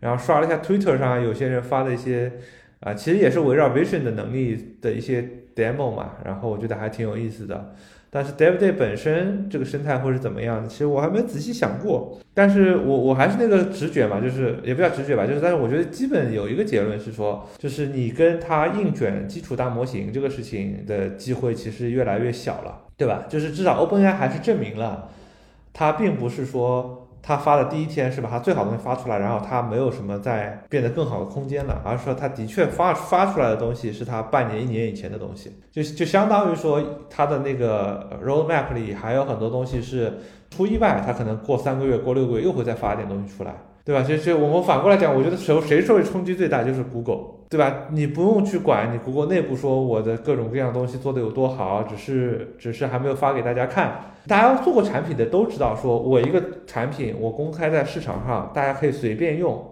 然后刷了一下 Twitter 上有些人发的一些啊，其实也是围绕 Vision 的能力的一些 demo 嘛，然后我觉得还挺有意思的。但是 DevDay 本身这个生态会是怎么样的？其实我还没仔细想过。但是我我还是那个直觉嘛，就是也不叫直觉吧，就是但是我觉得基本有一个结论是说，就是你跟它硬卷基础大模型这个事情的机会其实越来越小了，对吧？就是至少 OpenAI 还是证明了，它并不是说。他发的第一天是把他最好的东西发出来，然后他没有什么再变得更好的空间了，而是说他的确发发出来的东西是他半年一年以前的东西，就就相当于说他的那个 roadmap 里还有很多东西是出意外，他可能过三个月、过六个月又会再发一点东西出来。对吧？其实我们反过来讲，我觉得谁谁受冲击最大就是 Google，对吧？你不用去管你 Google 内部说我的各种各样东西做的有多好，只是只是还没有发给大家看。大家做过产品的都知道，说我一个产品我公开在市场上，大家可以随便用。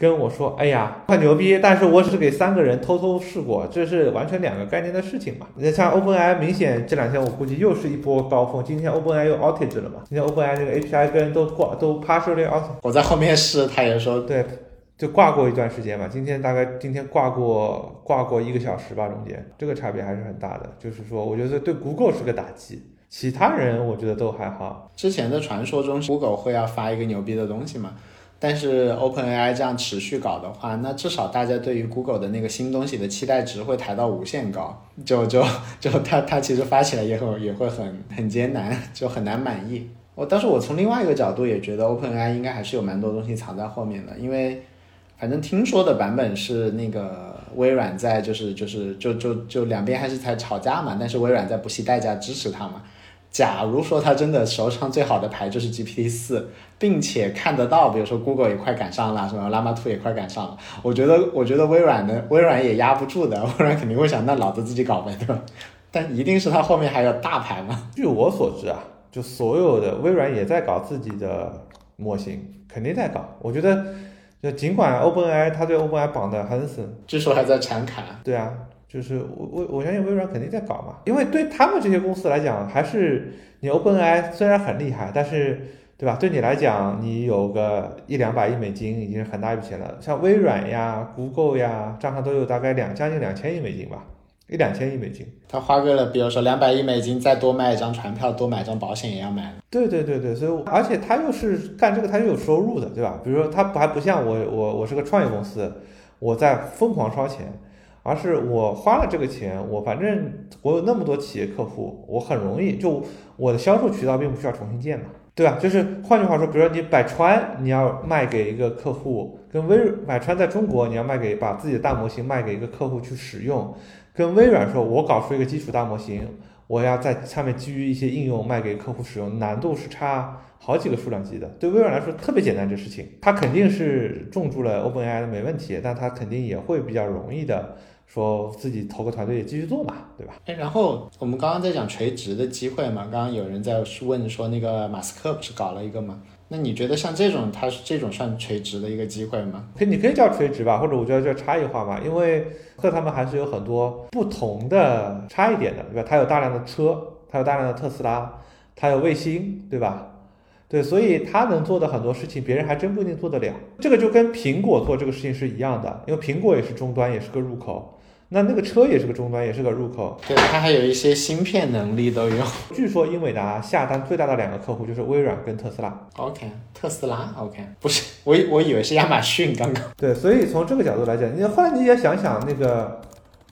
跟我说，哎呀，很牛逼，但是我只是给三个人偷偷试过，这是完全两个概念的事情嘛。你像 OpenAI，明显这两天我估计又是一波高峰，今天 OpenAI 又 outage 了嘛。今天 OpenAI 这个 API 跟都挂都 partially outage。我在后面试，他也说对，就挂过一段时间嘛。今天大概今天挂过挂过一个小时吧，中间这个差别还是很大的。就是说，我觉得对 Google 是个打击，其他人我觉得都还好。之前的传说中，Google 会要发一个牛逼的东西嘛？但是 OpenAI 这样持续搞的话，那至少大家对于 Google 的那个新东西的期待值会抬到无限高，就就就它它其实发起来也很也会很很艰难，就很难满意。我但是我从另外一个角度也觉得 OpenAI 应该还是有蛮多东西藏在后面的，因为反正听说的版本是那个微软在就是就是就就就两边还是在吵架嘛，但是微软在不惜代价支持它嘛。假如说他真的手上最好的牌就是 GPT 四，并且看得到，比如说 Google 也快赶上了，什么 Llama 2也快赶上了，我觉得，我觉得微软的微软也压不住的，微软肯定会想，那老子自己搞呗，对吧？但一定是他后面还有大牌嘛？据我所知啊，就所有的微软也在搞自己的模型，肯定在搞。我觉得，就尽管 OpenAI 他对 OpenAI 绑得很死，据说还在产卡。对啊。就是我我我相信微软肯定在搞嘛，因为对他们这些公司来讲，还是你 OpenAI 虽然很厉害，但是对吧？对你来讲，你有个一两百亿美金已经是很大一笔钱了。像微软呀、Google 呀，账上都有大概两将近两千亿美金吧，一两千亿美金。他花个了，比如说两百亿美金，再多卖一张船票，多买张保险也要买。对对对对，所以而且他又是干这个，他又有收入的，对吧？比如说他还不像我我我是个创业公司，我在疯狂烧钱。而是我花了这个钱，我反正我有那么多企业客户，我很容易就我的销售渠道并不需要重新建嘛，对吧？就是换句话说，比如说你百川你要卖给一个客户，跟微百川在中国你要卖给把自己的大模型卖给一个客户去使用，跟微软说我搞出一个基础大模型，我要在上面基于一些应用卖给客户使用，难度是差好几个数量级的。对微软来说特别简单这事情，它肯定是重注了 OpenAI 的没问题，但它肯定也会比较容易的。说自己投个团队也继续做嘛，对吧？哎，然后我们刚刚在讲垂直的机会嘛，刚刚有人在问说那个马斯克不是搞了一个吗？那你觉得像这种，它是这种算垂直的一个机会吗？可你可以叫垂直吧，或者我觉得叫差异化吧，因为和他们还是有很多不同的差异点的，对吧？它有大量的车，它有大量的特斯拉，它有卫星，对吧？对，所以他能做的很多事情，别人还真不一定做得了。这个就跟苹果做这个事情是一样的，因为苹果也是终端，也是个入口。那那个车也是个终端，也是个入口。对，它还有一些芯片能力都有。据说英伟达下单最大的两个客户就是微软跟特斯拉。OK，特斯拉 OK，不是我我以为是亚马逊刚刚。对，所以从这个角度来讲，你后来你也想想那个。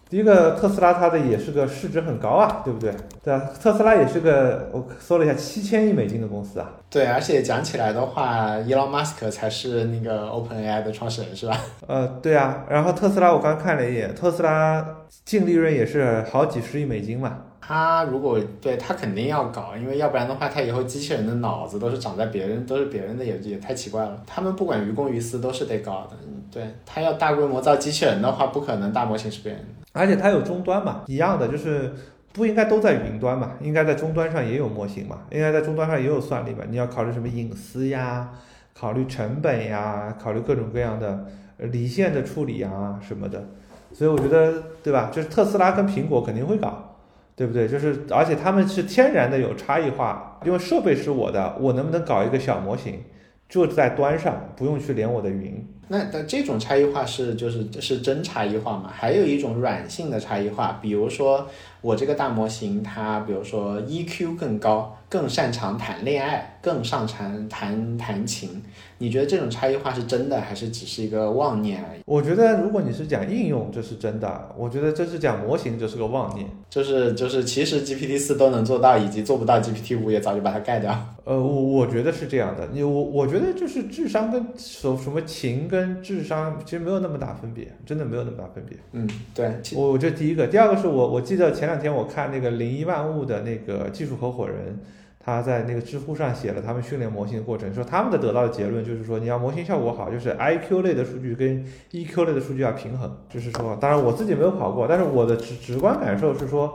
第一个特斯拉，它的也是个市值很高啊，对不对？对啊，特斯拉也是个我搜了一下七千亿美金的公司啊。对，而且讲起来的话，Elon Musk 才是那个 OpenAI 的创始人，是吧？呃，对啊。然后特斯拉我刚看了一眼，特斯拉净利润也是好几十亿美金嘛。他如果对他肯定要搞，因为要不然的话，他以后机器人的脑子都是长在别人，都是别人的，也也太奇怪了。他们不管于公于私都是得搞的。对他要大规模造机器人的话，不可能大模型是别人的。而且它有终端嘛，一样的，就是不应该都在云端嘛？应该在终端上也有模型嘛？应该在终端上也有算力嘛？你要考虑什么隐私呀？考虑成本呀？考虑各种各样的离线的处理啊什么的。所以我觉得，对吧？就是特斯拉跟苹果肯定会搞，对不对？就是而且他们是天然的有差异化，因为设备是我的，我能不能搞一个小模型，就在端上，不用去连我的云。那那这种差异化是就是是真差异化嘛？还有一种软性的差异化，比如说我这个大模型，它比如说 EQ 更高，更擅长谈恋爱，更擅长弹弹琴。你觉得这种差异化是真的，还是只是一个妄念而已？我觉得如果你是讲应用，这是真的；我觉得这是讲模型，这是个妄念。就是就是，其实 GPT 四都能做到，以及做不到 GPT 五也早就把它盖掉。呃，我我觉得是这样的。你我我觉得就是智商跟什什么情跟智商其实没有那么大分别，真的没有那么大分别。嗯，对。我这第一个，第二个是我我记得前两天我看那个零一万物的那个技术合伙人。他在那个知乎上写了他们训练模型的过程，说他们的得到的结论就是说，你要模型效果好，就是 I Q 类的数据跟 E Q 类的数据要平衡。就是说，当然我自己没有跑过，但是我的直直观感受是说，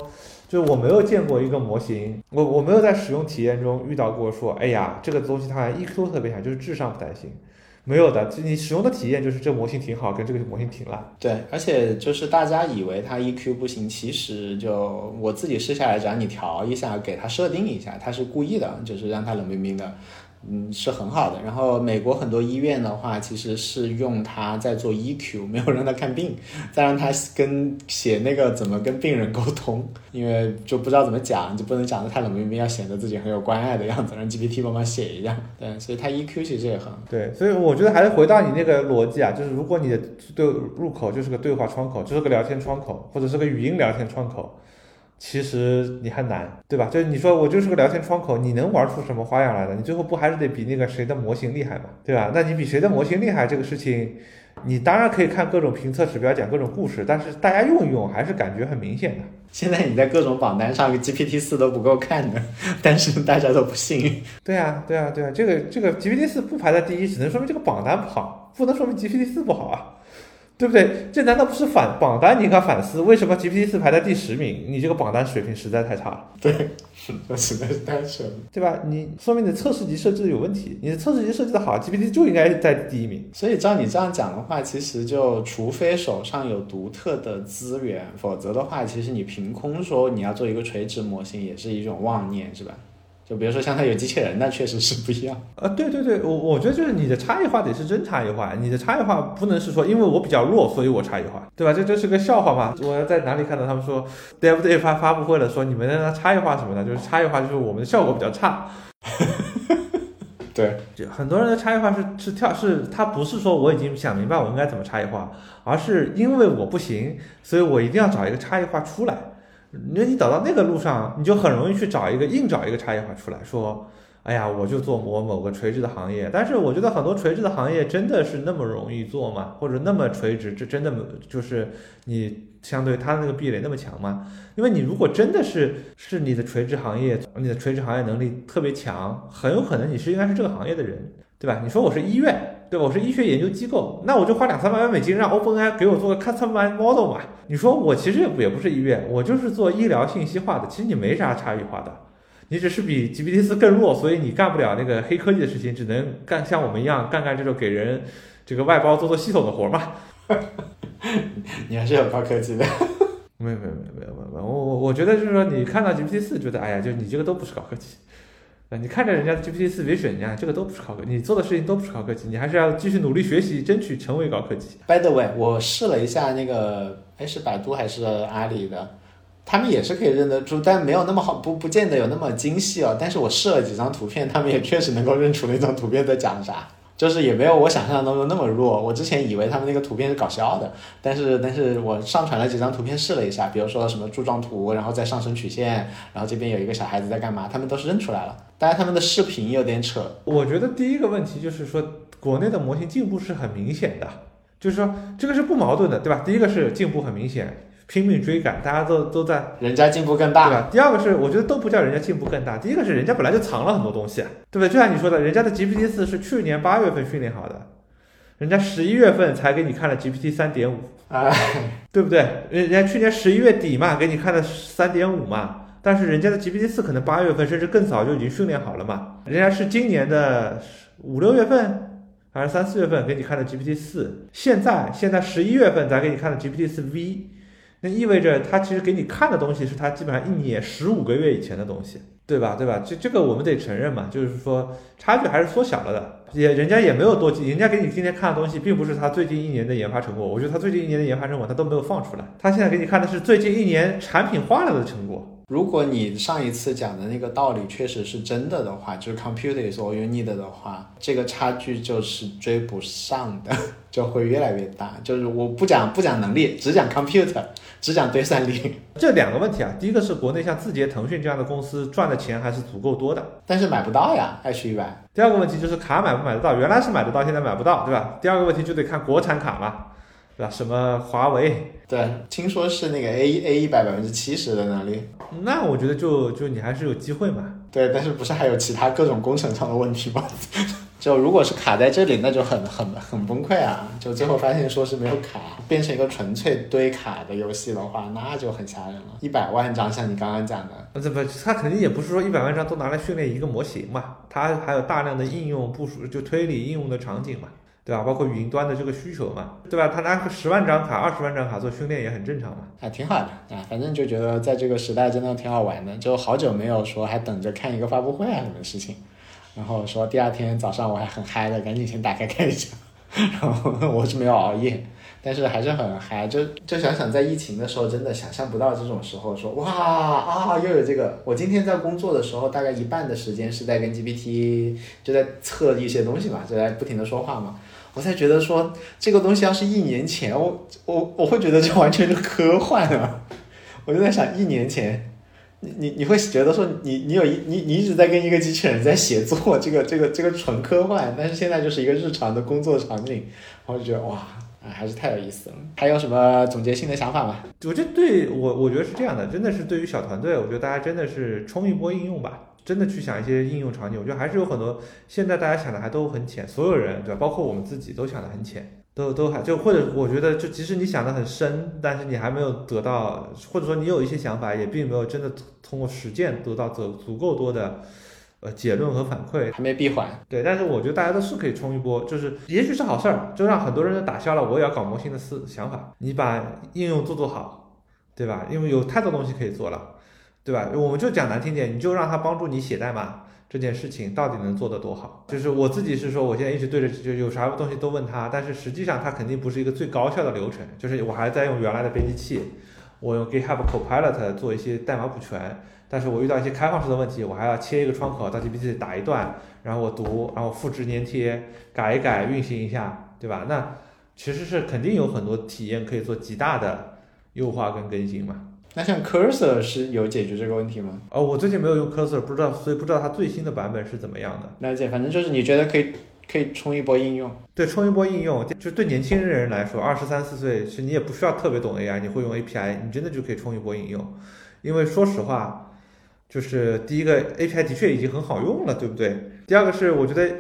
就是我没有见过一个模型，我我没有在使用体验中遇到过说，哎呀，这个东西它 E Q 特别强，就是智商不担心。没有的，就你使用的体验就是这模型挺好，跟这个模型挺烂。对，而且就是大家以为它 EQ 不行，其实就我自己试下来，只要你调一下，给它设定一下，它是故意的，就是让它冷冰冰的。嗯，是很好的。然后美国很多医院的话，其实是用它在做 EQ，没有让他看病，再让他跟写那个怎么跟病人沟通，因为就不知道怎么讲，就不能讲的太冷冰冰，要显得自己很有关爱的样子，让 GPT 帮忙写一样。对，所以它 EQ 其实也很对。所以我觉得还是回到你那个逻辑啊，就是如果你的对入口就是个对话窗口，就是个聊天窗口，或者是个语音聊天窗口。其实你还难，对吧？就是你说我就是个聊天窗口，你能玩出什么花样来的？你最后不还是得比那个谁的模型厉害嘛，对吧？那你比谁的模型厉害这个事情，你当然可以看各种评测指标，讲各种故事，但是大家用一用还是感觉很明显的。现在你在各种榜单上，GPT 四都不够看的，但是大家都不信。对啊，对啊，对啊，这个这个 GPT 四不排在第一，只能说明这个榜单不好，不能说明 GPT 四不好啊。对不对？这难道不是反榜单？你应该反思，为什么 GPT 四排在第十名？你这个榜单水平实在太差了。对，那实在是太扯了，对吧？你说明你的测试集设置有问题。你的测试集设计的好，GPT 就应该在第一名。所以照你这样讲的话，其实就除非手上有独特的资源，否则的话，其实你凭空说你要做一个垂直模型，也是一种妄念，是吧？就比如说像他有机器人，那确实是不一样。呃，对对对，我我觉得就是你的差异化得是真差异化，你的差异化不能是说因为我比较弱，所以我差异化，对吧？这这是个笑话嘛？我在哪里看到他们说 Dev Day 发发布会了，说你们的差异化什么的，就是差异化就是我们的效果比较差。对，就很多人的差异化是是跳是，他不是说我已经想明白我应该怎么差异化，而是因为我不行，所以我一定要找一个差异化出来。那你走到那个路上，你就很容易去找一个硬找一个差异化出来说，哎呀，我就做某某个垂直的行业。但是我觉得很多垂直的行业真的是那么容易做吗？或者那么垂直，这真的就是你相对它那个壁垒那么强吗？因为你如果真的是是你的垂直行业，你的垂直行业能力特别强，很有可能你是应该是这个行业的人。对吧？你说我是医院，对吧？我是医学研究机构，那我就花两三百万美金让 OpenAI 给我做个 custom model 嘛。你说我其实也也不是医院，我就是做医疗信息化的，其实你没啥差异化的，你只是比 GPT 四更弱，所以你干不了那个黑科技的事情，只能干像我们一样干干这种给人这个外包做做系统的活嘛。你还是有高科技的。没有没有没有没有没有，我我我觉得就是说，你看到 GPT 四，觉得哎呀，就你这个都不是高科技。你看着人家的 GPT 四 Vision，你这个都不是高科技，你做的事情都不是高科技，你还是要继续努力学习，争取成为高科技。By the way，我试了一下那个，哎，是百度还是阿里的？他们也是可以认得出，但没有那么好，不不见得有那么精细哦。但是我试了几张图片，他们也确实能够认出那张图片在讲啥。就是也没有我想象当中那么弱。我之前以为他们那个图片是搞笑的，但是但是我上传了几张图片试了一下，比如说什么柱状图，然后再上升曲线，然后这边有一个小孩子在干嘛，他们都是认出来了。当然他们的视频有点扯。我觉得第一个问题就是说，国内的模型进步是很明显的，就是说这个是不矛盾的，对吧？第一个是进步很明显。拼命追赶，大家都都在，人家进步更大，对吧？第二个是，我觉得都不叫人家进步更大。第一个是人家本来就藏了很多东西，对不对？就像你说的，人家的 GPT 四是去年八月份训练好的，人家十一月份才给你看了 GPT 三点五，哎，对不对？人家去年十一月底嘛，给你看的三点五嘛，但是人家的 GPT 四可能八月份甚至更早就已经训练好了嘛，人家是今年的五六月份还是三四月份给你看的 GPT 四，现在现在十一月份才给你看的 GPT 四 V，那意味着他其实给你看的东西是他基本上一年十五个月以前的东西，对吧？对吧？这这个我们得承认嘛，就是说差距还是缩小了的，也人家也没有多，人家给你今天看的东西并不是他最近一年的研发成果，我觉得他最近一年的研发成果他都没有放出来，他现在给你看的是最近一年产品化了的成果。如果你上一次讲的那个道理确实是真的的话，就是 computer is all you need 的话，这个差距就是追不上的，就会越来越大。就是我不讲不讲能力，只讲 computer，只讲堆算力，这两个问题啊，第一个是国内像字节、腾讯这样的公司赚的钱还是足够多的，但是买不到呀，爱去一百。第二个问题就是卡买不买得到，原来是买得到，现在买不到，对吧？第二个问题就得看国产卡嘛，对吧？什么华为，对，听说是那个 A A 一百百分之七十的能力。那我觉得就就你还是有机会嘛。对，但是不是还有其他各种工程上的问题吗？就如果是卡在这里，那就很很很崩溃啊！就最后发现说是没有卡，变成一个纯粹堆卡的游戏的话，那就很吓人了。一百万张，像你刚刚讲的，那这不，它肯定也不是说一百万张都拿来训练一个模型嘛，它还有大量的应用部署，就推理应用的场景嘛，对吧？包括云端的这个需求嘛，对吧？他拿个十万张卡、二十万张卡做训练也很正常嘛。啊，挺好的啊，反正就觉得在这个时代真的挺好玩的，就好久没有说还等着看一个发布会啊什么事情。然后说第二天早上我还很嗨的，赶紧先打开看一下。然后我是没有熬夜，但是还是很嗨。就就想想在疫情的时候，真的想象不到这种时候说哇啊又有这个。我今天在工作的时候，大概一半的时间是在跟 GPT 就在测一些东西嘛，就在不停的说话嘛。我才觉得说这个东西要是一年前，我我我会觉得这完全是科幻啊。我就在想一年前。你你你会觉得说你你有一你你一直在跟一个机器人在写作，这个这个这个纯科幻，但是现在就是一个日常的工作场景，然后就觉得哇，啊还是太有意思了。还有什么总结性的想法吗？我觉得对我我觉得是这样的，真的是对于小团队，我觉得大家真的是冲一波应用吧，真的去想一些应用场景，我觉得还是有很多现在大家想的还都很浅，所有人对吧，包括我们自己都想的很浅。都都还就或者我觉得就即使你想的很深，但是你还没有得到，或者说你有一些想法，也并没有真的通过实践得到足足够多的呃结论和反馈，还没闭环。对，但是我觉得大家都是可以冲一波，就是也许是好事儿，就让很多人都打消了我也要搞模型的思想法。你把应用做做好，对吧？因为有太多东西可以做了，对吧？我们就讲难听点，你就让他帮助你写代码。这件事情到底能做得多好？就是我自己是说，我现在一直对着就有啥东西都问他，但是实际上它肯定不是一个最高效的流程。就是我还在用原来的编辑器，我用 GitHub Copilot 做一些代码补全，但是我遇到一些开放式的问题，我还要切一个窗口到 GPT 打一段，然后我读，然后复制粘贴，改一改，运行一下，对吧？那其实是肯定有很多体验可以做极大的优化跟更新嘛。那像 Cursor 是有解决这个问题吗？哦，我最近没有用 Cursor，不知道，所以不知道它最新的版本是怎么样的。了解，反正就是你觉得可以，可以冲一波应用。对，冲一波应用，就对年轻人来说，二十三四岁，其实你也不需要特别懂 AI，你会用 API，你真的就可以冲一波应用。因为说实话，就是第一个 API 的确已经很好用了，对不对？第二个是我觉得。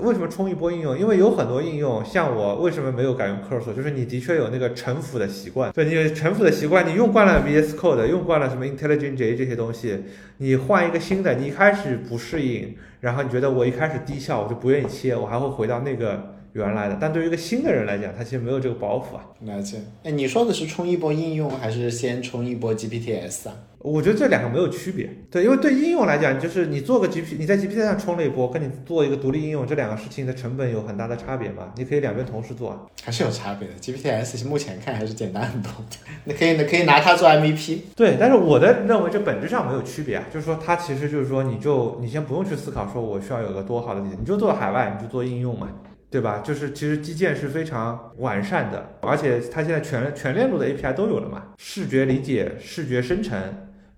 为什么冲一波应用？因为有很多应用，像我为什么没有改用 Cursor？就是你的确有那个臣服的习惯，对，你有臣服的习惯，你用惯了 VS Code，用惯了什么 IntelligentJ 这些东西，你换一个新的，你一开始不适应，然后你觉得我一开始低效，我就不愿意切，我还会回到那个原来的。但对于一个新的人来讲，他其实没有这个包袱啊。了解。哎，你说的是冲一波应用，还是先冲一波 GPTs 啊？我觉得这两个没有区别，对，因为对应用来讲，就是你做个 G P，你在 G P T 上冲了一波，跟你做一个独立应用，这两个事情的成本有很大的差别嘛？你可以两边同时做啊，还是有差别的。G P T S 目前看还是简单很多，你可以可以拿它做 M V P。对，但是我的认为这本质上没有区别啊，就是说它其实就是说，你就你先不用去思考说我需要有个多好的底，你就做海外，你就做应用嘛。对吧？就是其实基建是非常完善的，而且它现在全全链路的 A P I 都有了嘛，视觉理解、视觉生成、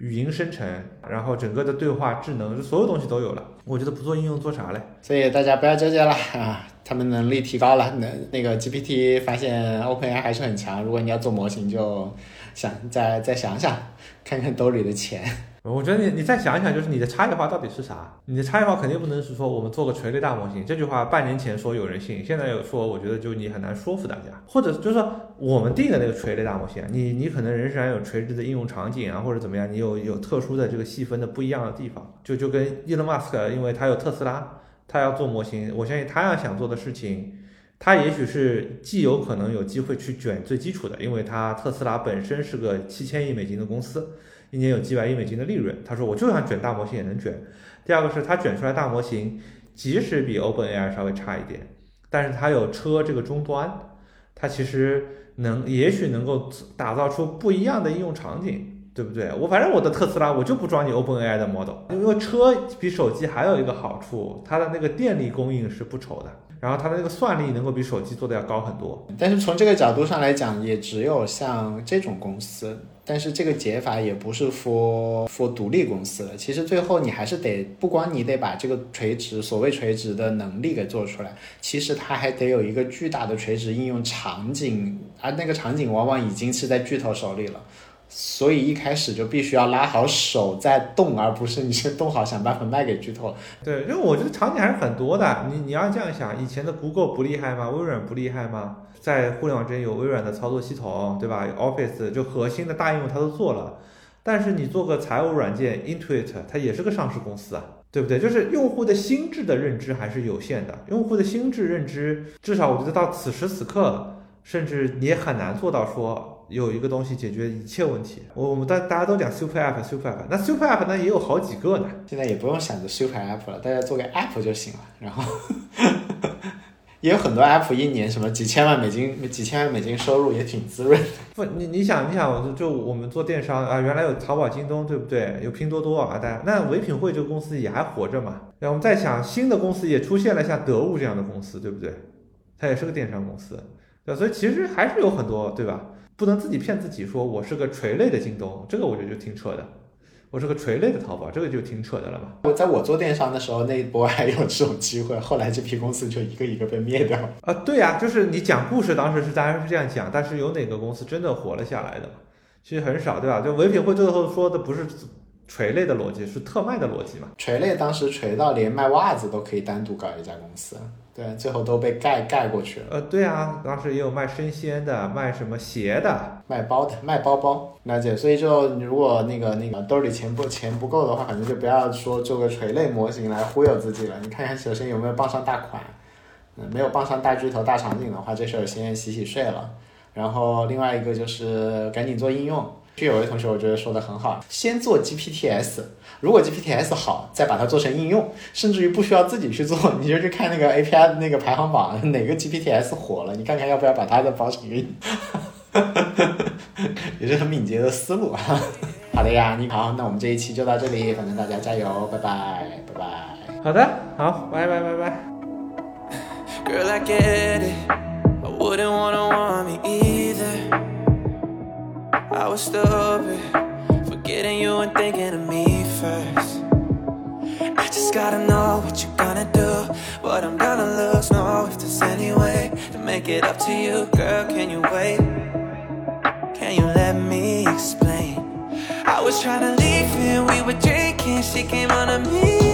语音生成，然后整个的对话智能，所有东西都有了。我觉得不做应用做啥嘞？所以大家不要纠结了啊，他们能力提高了，那那个 G P T 发现 Open AI 还是很强。如果你要做模型，就想再再想想，看看兜里的钱。我觉得你你再想一想，就是你的差异化到底是啥？你的差异化肯定不能是说我们做个垂类大模型，这句话半年前说有人信，现在有说，我觉得就你很难说服大家。或者就是说我们定的那个垂类大模型，你你可能仍然有垂直的应用场景啊，或者怎么样，你有有特殊的这个细分的不一样的地方。就就跟 Elon Musk，因为他有特斯拉，他要做模型，我相信他要想做的事情。他也许是既有可能有机会去卷最基础的，因为他特斯拉本身是个七千亿美金的公司，一年有几百亿美金的利润。他说我就想卷大模型也能卷。第二个是他卷出来大模型，即使比 OpenAI 稍微差一点，但是他有车这个终端，他其实能也许能够打造出不一样的应用场景。对不对？我反正我的特斯拉我就不装你 OpenAI 的 model，因为车比手机还有一个好处，它的那个电力供应是不愁的，然后它的那个算力能够比手机做的要高很多。但是从这个角度上来讲，也只有像这种公司，但是这个解法也不是 for for 独立公司的。其实最后你还是得，不光你得把这个垂直所谓垂直的能力给做出来，其实它还得有一个巨大的垂直应用场景，而那个场景往往已经是在巨头手里了。所以一开始就必须要拉好手再动，而不是你先动好想办法卖给巨头。对，因为我觉得场景还是很多的。你你要这样想，以前的 Google 不厉害吗？微软不厉害吗？在互联网之间有微软的操作系统，对吧？Office 就核心的大应用它都做了。但是你做个财务软件 Intuit，它也是个上市公司啊，对不对？就是用户的心智的认知还是有限的。用户的心智认知，至少我觉得到此时此刻，甚至你也很难做到说。有一个东西解决一切问题，我我们大大家都讲 super app，super app，那 super app 呢也有好几个呢。现在也不用想着 super app 了，大家做个 app 就行了。然后 也有很多 app 一年什么几千万美金、几千万美金收入也挺滋润的。不，你你想你想，就我们做电商啊，原来有淘宝、京东，对不对？有拼多多啊，大家那唯品会这个公司也还活着嘛？然后我们再想新的公司也出现了，像得物这样的公司，对不对？它也是个电商公司，对，所以其实还是有很多，对吧？不能自己骗自己说我是个垂类的京东，这个我觉得就挺扯的。我是个垂类的淘宝，这个就挺扯的了吧？我在我做电商的时候，那一波还有这种机会，后来这批公司就一个一个被灭掉。啊，对呀，就是你讲故事，当时是大家是这样讲，但是有哪个公司真的活了下来的？其实很少，对吧？就唯品会最后说的不是垂类的逻辑，是特卖的逻辑嘛？垂类当时垂到连卖袜子都可以单独搞一家公司。对，最后都被盖盖过去了。呃，对啊，当时也有卖生鲜的，卖什么鞋的，卖包的，卖包包。了解，所以就你如果那个那个兜里钱不钱不够的话，反正就不要说做个垂类模型来忽悠自己了。你看看，首先有没有傍上大款，嗯，没有傍上大巨头大场景的话，这事儿先洗洗睡了。然后另外一个就是赶紧做应用。就有位同学，我觉得说的很好，先做 GPTs，如果 GPTs 好，再把它做成应用，甚至于不需要自己去做，你就去看那个 API 的那个排行榜，哪个 GPTs 火了，你看看要不要把它的包成应用，也是很敏捷的思路。好的呀，你好，那我们这一期就到这里，反正大家加油，拜拜，拜拜。好的，好，拜拜拜拜。Girl, I get it. I wouldn't wanna want me either. I was stupid, forgetting you and thinking of me first. I just gotta know what you're gonna do, what I'm gonna lose. Know if there's any way to make it up to you, girl. Can you wait? Can you let me explain? I was trying to leave and we were drinking. She came on to me.